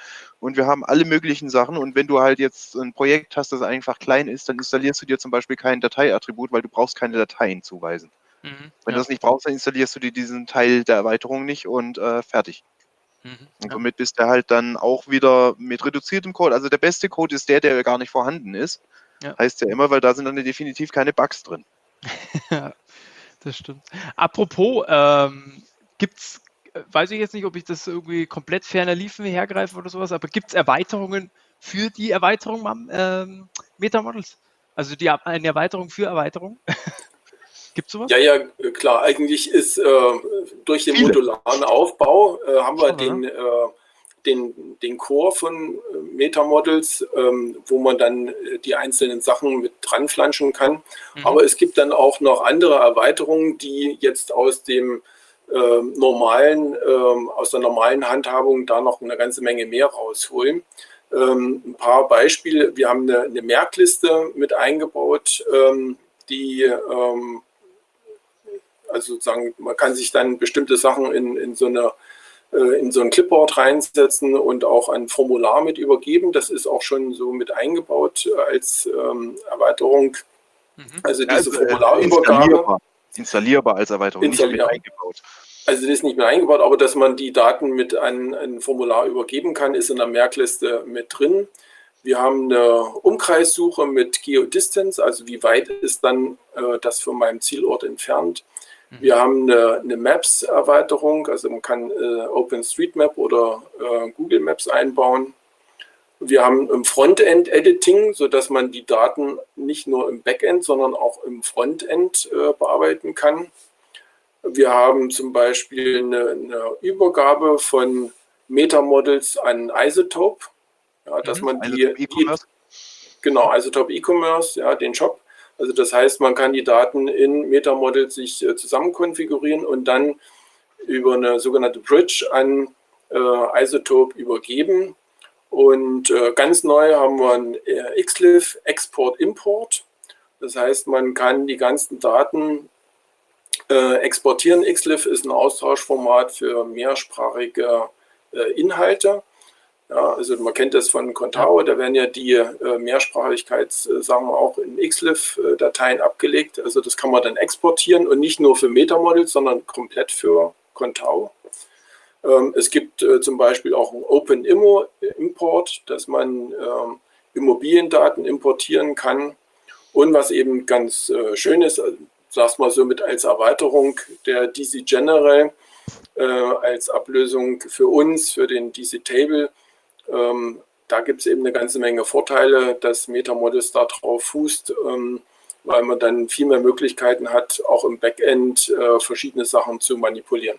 Und wir haben alle möglichen Sachen. Und wenn du halt jetzt ein Projekt hast, das einfach klein ist, dann installierst du dir zum Beispiel kein Dateiattribut, weil du brauchst keine Dateien zuweisen. Mhm, wenn ja. du das nicht brauchst, dann installierst du dir diesen Teil der Erweiterung nicht und äh, fertig. Mhm, und somit bist du halt dann auch wieder mit reduziertem Code. Also der beste Code ist der, der gar nicht vorhanden ist. Ja. Heißt ja immer, weil da sind dann definitiv keine Bugs drin. ja, das stimmt. Apropos, ähm, es, weiß ich jetzt nicht, ob ich das irgendwie komplett ferner liefen hergreife oder sowas, aber gibt es Erweiterungen für die Erweiterung ähm, Metamodels? Also die, eine Erweiterung für Erweiterung? Gibt es sowas? Ja, ja, klar. Eigentlich ist äh, durch den Viele. modularen Aufbau äh, haben wir Schon, den, äh, den, den Core von äh, Metamodels, ähm, wo man dann äh, die einzelnen Sachen mit dran flanschen kann. Mhm. Aber es gibt dann auch noch andere Erweiterungen, die jetzt aus dem äh, normalen, äh, aus der normalen Handhabung da noch eine ganze Menge mehr rausholen. Ähm, ein paar Beispiele. Wir haben eine, eine Merkliste mit eingebaut, ähm, die ähm, also sozusagen, man kann sich dann bestimmte Sachen in, in so einer in so ein Clipboard reinsetzen und auch ein Formular mit übergeben. Das ist auch schon so mit eingebaut äh, als ähm, Erweiterung. Mhm. Also diese also, Formularübergabe. Installierbar. installierbar als Erweiterung, installierbar. nicht mit eingebaut. Also das ist nicht mehr eingebaut, aber dass man die Daten mit einem ein Formular übergeben kann, ist in der Merkliste mit drin. Wir haben eine Umkreissuche mit Geodistance, also wie weit ist dann äh, das von meinem Zielort entfernt. Mhm. Wir haben eine, eine Maps-Erweiterung, also man kann äh, OpenStreetMap oder äh, Google Maps einbauen. Wir haben im Frontend Editing, sodass man die Daten nicht nur im Backend, sondern auch im Frontend äh, bearbeiten kann. Wir haben zum Beispiel eine, eine Übergabe von Metamodels an Isotope, ja, dass mhm, man die, e die genau Isotope E-Commerce, ja, den Shop, also das heißt, man kann die Daten in Metamodel sich äh, zusammen konfigurieren und dann über eine sogenannte Bridge an äh, Isotope übergeben. Und äh, ganz neu haben wir ein äh, XLIF Export-Import. Das heißt, man kann die ganzen Daten äh, exportieren. XLIF ist ein Austauschformat für mehrsprachige äh, Inhalte. Ja, also man kennt das von Contao, da werden ja die äh, Mehrsprachigkeitssachen auch in XLIF-Dateien abgelegt. Also das kann man dann exportieren und nicht nur für Metamodels, sondern komplett für Contao. Ähm, es gibt äh, zum Beispiel auch einen OpenIMO-Import, dass man ähm, Immobiliendaten importieren kann. Und was eben ganz äh, schön ist, also, sag's mal so mit als Erweiterung der DC General, äh, als Ablösung für uns, für den DC Table, ähm, da gibt es eben eine ganze Menge Vorteile, dass Metamodels darauf fußt, ähm, weil man dann viel mehr Möglichkeiten hat, auch im Backend äh, verschiedene Sachen zu manipulieren.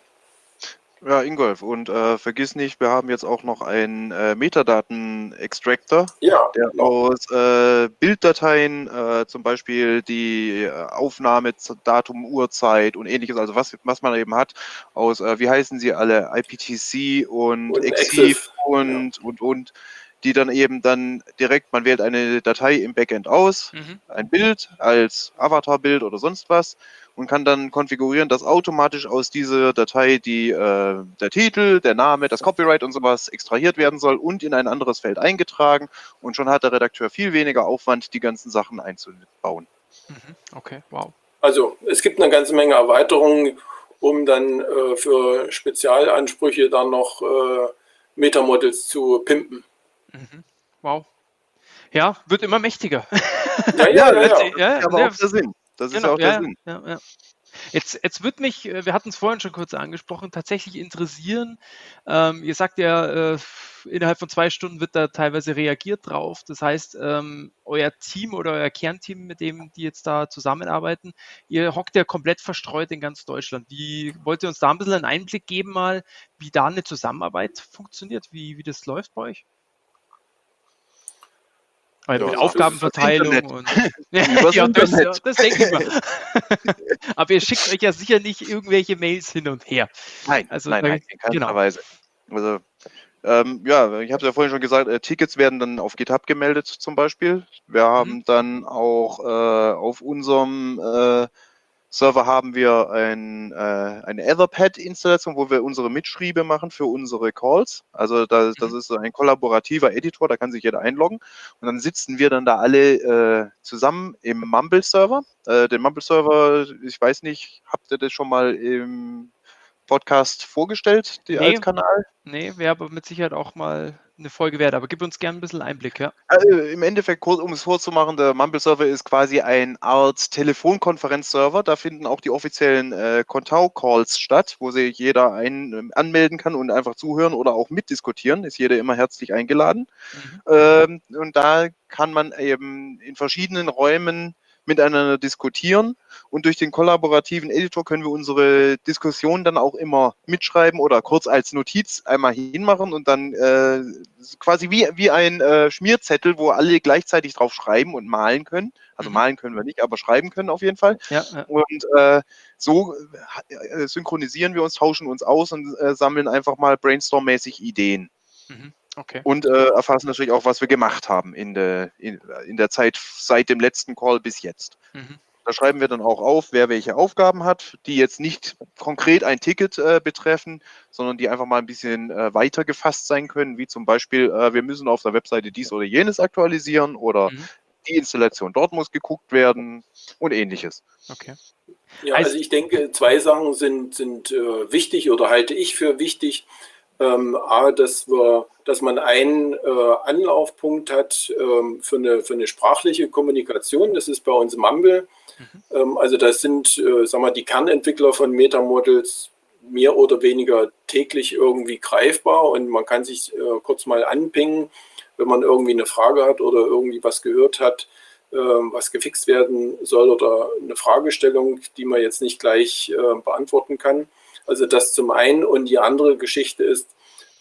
Ja, Ingolf, und äh, vergiss nicht, wir haben jetzt auch noch einen äh, Metadaten-Extractor, ja, der genau. aus äh, Bilddateien äh, zum Beispiel die äh, Aufnahme, Datum, Uhrzeit und ähnliches, also was, was man eben hat, aus, äh, wie heißen sie alle, IPTC und, und EXIF und, ja. und, und, die dann eben dann direkt, man wählt eine Datei im Backend aus, mhm. ein Bild als Avatar-Bild oder sonst was und kann dann konfigurieren, dass automatisch aus dieser Datei die, äh, der Titel, der Name, das Copyright und sowas extrahiert werden soll und in ein anderes Feld eingetragen. Und schon hat der Redakteur viel weniger Aufwand, die ganzen Sachen einzubauen. Mhm. Okay, wow. Also es gibt eine ganze Menge Erweiterungen, um dann äh, für Spezialansprüche dann noch äh, Metamodels zu pimpen. Mhm. Wow. Ja, wird immer mächtiger. Ja, ja, ja. ja. ja aber auch der Sinn. Das genau, ist auch der Sinn. Ja, ja. Jetzt, jetzt wird mich, äh, wir hatten es vorhin schon kurz angesprochen, tatsächlich interessieren. Ähm, ihr sagt ja, äh, innerhalb von zwei Stunden wird da teilweise reagiert drauf. Das heißt, ähm, euer Team oder euer Kernteam, mit dem die jetzt da zusammenarbeiten, ihr hockt ja komplett verstreut in ganz Deutschland. Wie wollt ihr uns da ein bisschen einen Einblick geben, mal, wie da eine Zusammenarbeit funktioniert, wie, wie das läuft bei euch? Also ja, mit Aufgabenverteilung und ja, das, ja, das denke ich mal. Aber ihr schickt euch ja sicher nicht irgendwelche Mails hin und her. Nein, also, nein, nein, in keiner genau. Weise. Also ähm, ja, ich habe es ja vorhin schon gesagt, äh, Tickets werden dann auf GitHub gemeldet zum Beispiel. Wir haben mhm. dann auch äh, auf unserem äh, Server haben wir ein, äh, eine Etherpad-Installation, wo wir unsere Mitschriebe machen für unsere Calls. Also das, das mhm. ist ein kollaborativer Editor, da kann sich jeder einloggen. Und dann sitzen wir dann da alle äh, zusammen im Mumble-Server. Äh, den Mumble-Server, ich weiß nicht, habt ihr das schon mal im Podcast vorgestellt, die nee, als Kanal? Nee, wäre aber mit Sicherheit auch mal eine Folge wert, aber gib uns gerne ein bisschen Einblick, ja. Also Im Endeffekt, um es vorzumachen, der Mumble-Server ist quasi ein Art Telefonkonferenz-Server. Da finden auch die offiziellen äh, Contao-Calls statt, wo sich jeder ein, äh, anmelden kann und einfach zuhören oder auch mitdiskutieren. Ist jeder immer herzlich eingeladen. Mhm. Ähm, und da kann man eben in verschiedenen Räumen miteinander diskutieren und durch den kollaborativen Editor können wir unsere Diskussion dann auch immer mitschreiben oder kurz als Notiz einmal hinmachen und dann äh, quasi wie, wie ein äh, Schmierzettel, wo alle gleichzeitig drauf schreiben und malen können. Also mhm. malen können wir nicht, aber schreiben können auf jeden Fall. Ja, ja. Und äh, so äh, synchronisieren wir uns, tauschen uns aus und äh, sammeln einfach mal brainstorm-mäßig Ideen. Mhm. Okay. Und äh, erfassen natürlich auch, was wir gemacht haben in der, in, in, der Zeit seit dem letzten Call bis jetzt. Mhm. Da schreiben wir dann auch auf, wer welche Aufgaben hat, die jetzt nicht konkret ein Ticket äh, betreffen, sondern die einfach mal ein bisschen äh, weiter gefasst sein können, wie zum Beispiel, äh, wir müssen auf der Webseite dies oder jenes aktualisieren oder mhm. die Installation dort muss geguckt werden und ähnliches. Okay. Ja, also ich denke, zwei Sachen sind, sind äh, wichtig oder halte ich für wichtig. Ähm, A, dass, wir, dass man einen äh, Anlaufpunkt hat ähm, für, eine, für eine sprachliche Kommunikation. Das ist bei uns Mumble. Mhm. Ähm, also das sind, äh, sagen wir, die Kernentwickler von Metamodels mehr oder weniger täglich irgendwie greifbar und man kann sich äh, kurz mal anpingen, wenn man irgendwie eine Frage hat oder irgendwie was gehört hat, äh, was gefixt werden soll oder eine Fragestellung, die man jetzt nicht gleich äh, beantworten kann. Also das zum einen. Und die andere Geschichte ist,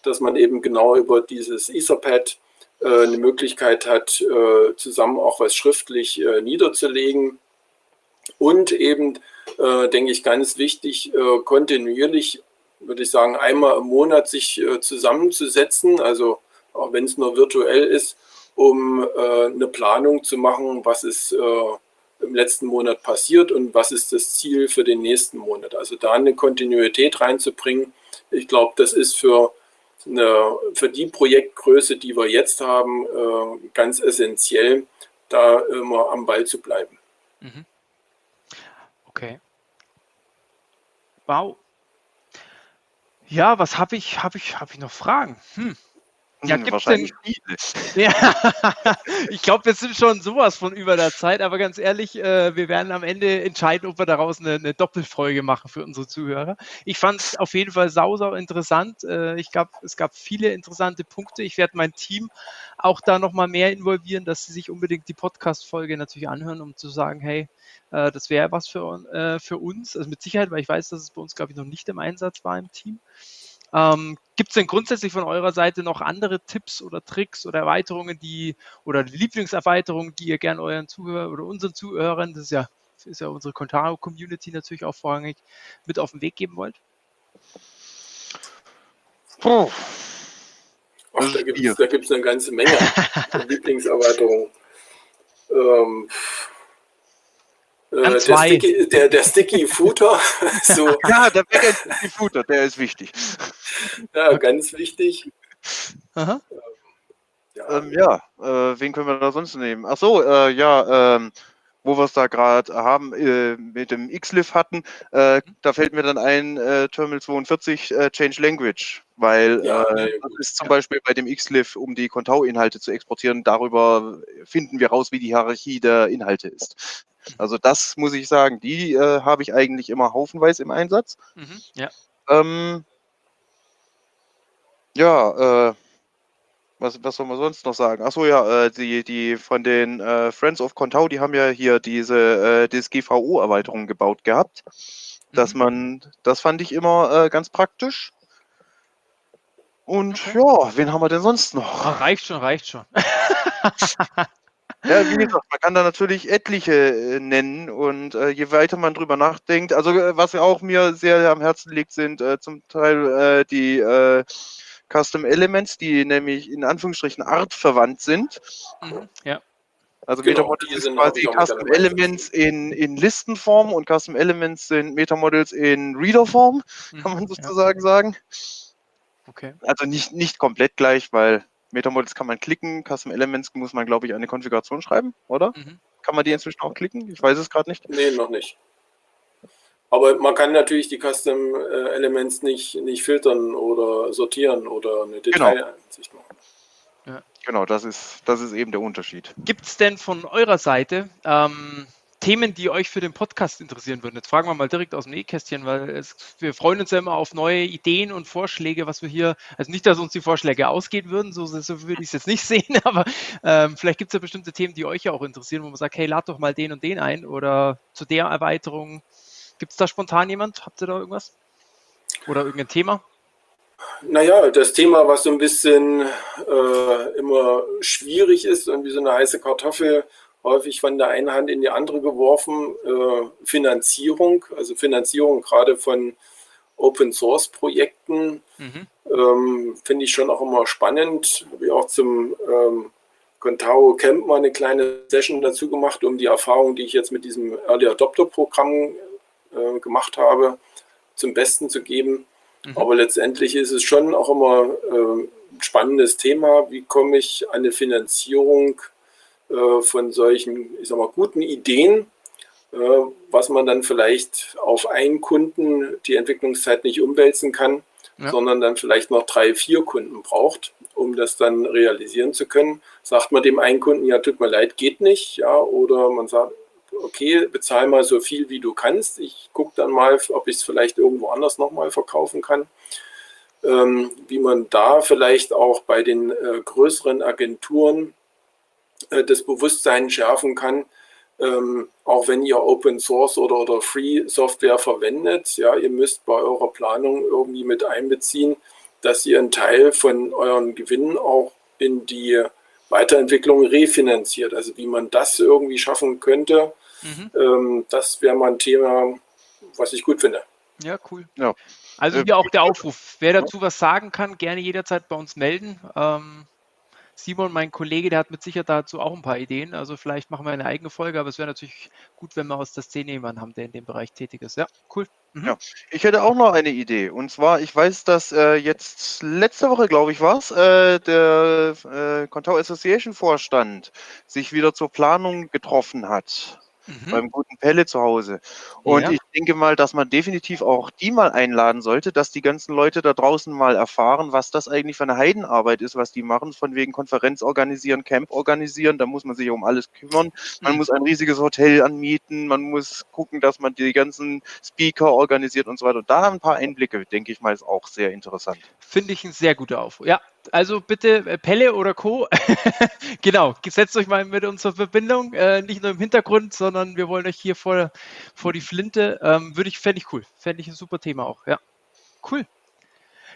dass man eben genau über dieses Etherpad äh, eine Möglichkeit hat, äh, zusammen auch was schriftlich äh, niederzulegen. Und eben, äh, denke ich, ganz wichtig, äh, kontinuierlich, würde ich sagen, einmal im Monat sich äh, zusammenzusetzen, also auch wenn es nur virtuell ist, um eine Planung zu machen, was ist im letzten Monat passiert und was ist das Ziel für den nächsten Monat. Also da eine Kontinuität reinzubringen, ich glaube, das ist für, eine, für die Projektgröße, die wir jetzt haben, äh, ganz essentiell, da immer am Ball zu bleiben. Mhm. Okay. Wow. Ja, was habe ich, habe ich, habe ich noch Fragen? Hm. Ja, hm, gibt's denn, ja, ich glaube, wir sind schon sowas von über der Zeit, aber ganz ehrlich, äh, wir werden am Ende entscheiden, ob wir daraus eine, eine Doppelfolge machen für unsere Zuhörer. Ich fand es auf jeden Fall sau, sau interessant. Äh, ich glaube, es gab viele interessante Punkte. Ich werde mein Team auch da nochmal mehr involvieren, dass sie sich unbedingt die Podcast-Folge natürlich anhören, um zu sagen, hey, äh, das wäre was für, äh, für uns. Also mit Sicherheit, weil ich weiß, dass es bei uns, glaube ich, noch nicht im Einsatz war im Team. Ähm, Gibt es denn grundsätzlich von eurer Seite noch andere Tipps oder Tricks oder Erweiterungen, die oder Lieblingserweiterungen, die ihr gerne euren Zuhörern oder unseren Zuhörern, das ist ja, ist ja unsere Contaro-Community natürlich auch vorrangig, mit auf den Weg geben wollt? Puh. Ach, da gibt es eine ganze Menge Lieblingserweiterungen. Ähm, äh, der, Sticky, der, der, Sticky Footer. so. Ja, der Sticky Footer, der ist wichtig. Ja, ganz wichtig. Aha. Ja, ähm, ja äh, wen können wir da sonst nehmen? Ach so, äh, ja, ähm, wo wir es da gerade haben, äh, mit dem XLIF hatten, äh, mhm. da fällt mir dann ein äh, Terminal 42 äh, Change Language, weil ja, äh, nee, das ist zum ja. Beispiel bei dem XLIF, um die Contao-Inhalte zu exportieren, darüber finden wir raus, wie die Hierarchie der Inhalte ist. Mhm. Also das muss ich sagen, die äh, habe ich eigentlich immer haufenweise im Einsatz. Mhm, ja. Ähm, ja, äh, was, was soll man sonst noch sagen? Achso, ja, äh, die, die von den äh, Friends of Contau, die haben ja hier diese äh, DSGVO-Erweiterung gebaut gehabt. Dass mhm. man, das fand ich immer äh, ganz praktisch. Und okay. ja, wen haben wir denn sonst noch? Reicht schon, reicht schon. ja, wie gesagt, man kann da natürlich etliche äh, nennen und äh, je weiter man drüber nachdenkt, also äh, was ja auch mir sehr am Herzen liegt, sind äh, zum Teil äh, die äh, Custom Elements, die nämlich in Anführungsstrichen artverwandt sind. Mhm, ja. Also genau, Metamodels sind quasi Custom Elements in, in Listenform und Custom Elements sind Metamodels in Readerform, mhm, kann man sozusagen ja. sagen. Okay. Also nicht, nicht komplett gleich, weil Metamodels kann man klicken, Custom Elements muss man, glaube ich, eine Konfiguration schreiben, oder? Mhm. Kann man die inzwischen auch klicken? Ich weiß es gerade nicht. Nee, noch nicht. Aber man kann natürlich die Custom äh, Elements nicht, nicht filtern oder sortieren oder eine genau. Detailansicht machen. Ja. Genau, das ist, das ist eben der Unterschied. Gibt es denn von eurer Seite ähm, Themen, die euch für den Podcast interessieren würden? Jetzt fragen wir mal direkt aus dem Nähkästchen, weil es, wir freuen uns ja immer auf neue Ideen und Vorschläge, was wir hier, also nicht, dass uns die Vorschläge ausgehen würden, so, so würde ich es jetzt nicht sehen, aber ähm, vielleicht gibt es ja bestimmte Themen, die euch ja auch interessieren, wo man sagt, hey, lad doch mal den und den ein oder zu der Erweiterung Gibt es da spontan jemand? Habt ihr da irgendwas? Oder irgendein Thema? Naja, das Thema, was so ein bisschen äh, immer schwierig ist und wie so eine heiße Kartoffel häufig von der einen Hand in die andere geworfen, äh, Finanzierung, also Finanzierung gerade von Open Source Projekten, mhm. ähm, finde ich schon auch immer spannend. Habe ich auch zum ähm, Contao Camp mal eine kleine Session dazu gemacht, um die Erfahrung, die ich jetzt mit diesem Early Adopter Programm äh, gemacht habe, zum Besten zu geben. Mhm. Aber letztendlich ist es schon auch immer äh, ein spannendes Thema. Wie komme ich an eine Finanzierung äh, von solchen, ich sag mal, guten Ideen, äh, was man dann vielleicht auf einen Kunden die Entwicklungszeit nicht umwälzen kann, ja. sondern dann vielleicht noch drei, vier Kunden braucht, um das dann realisieren zu können. Sagt man dem einen Kunden, ja, tut mir leid, geht nicht, ja, oder man sagt, okay, bezahl mal so viel, wie du kannst. Ich gucke dann mal, ob ich es vielleicht irgendwo anders nochmal verkaufen kann. Ähm, wie man da vielleicht auch bei den äh, größeren Agenturen äh, das Bewusstsein schärfen kann, ähm, auch wenn ihr Open Source oder, oder Free Software verwendet, ja, ihr müsst bei eurer Planung irgendwie mit einbeziehen, dass ihr einen Teil von euren Gewinnen auch in die Weiterentwicklung refinanziert. Also wie man das irgendwie schaffen könnte, Mhm. Ähm, das wäre mal ein Thema, was ich gut finde. Ja, cool. Ja. Also hier auch der Aufruf. Wer dazu was sagen kann, gerne jederzeit bei uns melden. Ähm, Simon, mein Kollege, der hat mit Sicherheit dazu auch ein paar Ideen. Also vielleicht machen wir eine eigene Folge, aber es wäre natürlich gut, wenn wir aus der Szene jemanden haben, der in dem Bereich tätig ist. Ja, cool. Mhm. Ja, ich hätte auch noch eine Idee. Und zwar, ich weiß, dass äh, jetzt letzte Woche, glaube ich, war es, äh, der äh, Contao Association Vorstand sich wieder zur Planung getroffen hat mhm. beim guten Pelle zu Hause. Und ja. ich denke mal, dass man definitiv auch die mal einladen sollte, dass die ganzen Leute da draußen mal erfahren, was das eigentlich für eine Heidenarbeit ist, was die machen, von wegen Konferenz organisieren, Camp organisieren, da muss man sich um alles kümmern. Man mhm. muss ein riesiges Hotel anmieten, man muss gucken, dass man die ganzen Speaker organisiert und so weiter. Und da ein paar Einblicke, denke ich mal, ist auch sehr interessant. Finde ich ein sehr guter Aufruf. Ja, also bitte äh, Pelle oder Co. genau, setzt euch mal mit uns in Verbindung. Äh, nicht nur im Hintergrund, sondern wir wollen euch hier vor, vor die Flinte. Ähm, Würde ich, fände ich cool. Fände ich ein super Thema auch. Ja. Cool.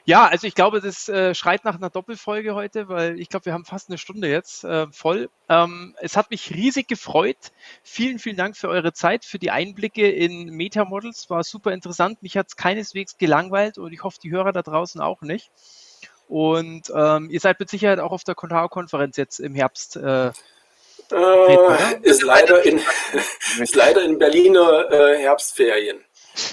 Ja, also ich glaube, das äh, schreit nach einer Doppelfolge heute, weil ich glaube, wir haben fast eine Stunde jetzt äh, voll. Ähm, es hat mich riesig gefreut. Vielen, vielen Dank für eure Zeit, für die Einblicke in Metamodels. War super interessant. Mich hat es keineswegs gelangweilt und ich hoffe, die Hörer da draußen auch nicht. Und ähm, ihr seid mit Sicherheit auch auf der Contao-Konferenz jetzt im Herbst. Äh, äh, ist, leider in, ist leider in Berliner äh, Herbstferien.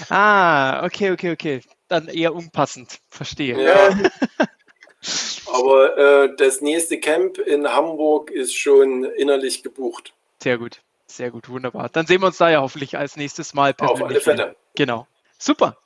Ah, okay, okay, okay. Dann eher unpassend. Verstehe. Ja. Aber äh, das nächste Camp in Hamburg ist schon innerlich gebucht. Sehr gut. Sehr gut, wunderbar. Dann sehen wir uns da ja hoffentlich als nächstes Mal persönlich. Auf alle Fälle. Genau. Super.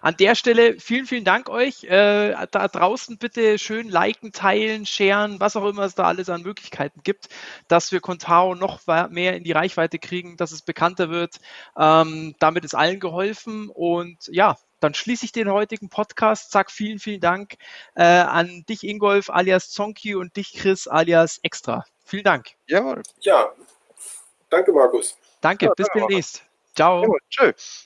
An der Stelle vielen, vielen Dank euch. Äh, da draußen bitte schön liken, teilen, sharen, was auch immer es da alles an Möglichkeiten gibt, dass wir Contao noch mehr in die Reichweite kriegen, dass es bekannter wird. Ähm, damit ist allen geholfen und ja, dann schließe ich den heutigen Podcast. Sag vielen, vielen Dank äh, an dich, Ingolf alias Zonki und dich, Chris alias Extra. Vielen Dank. Jawohl. Ja, danke, Markus. Danke, ja, bis demnächst. Ciao. Jawohl, tschüss.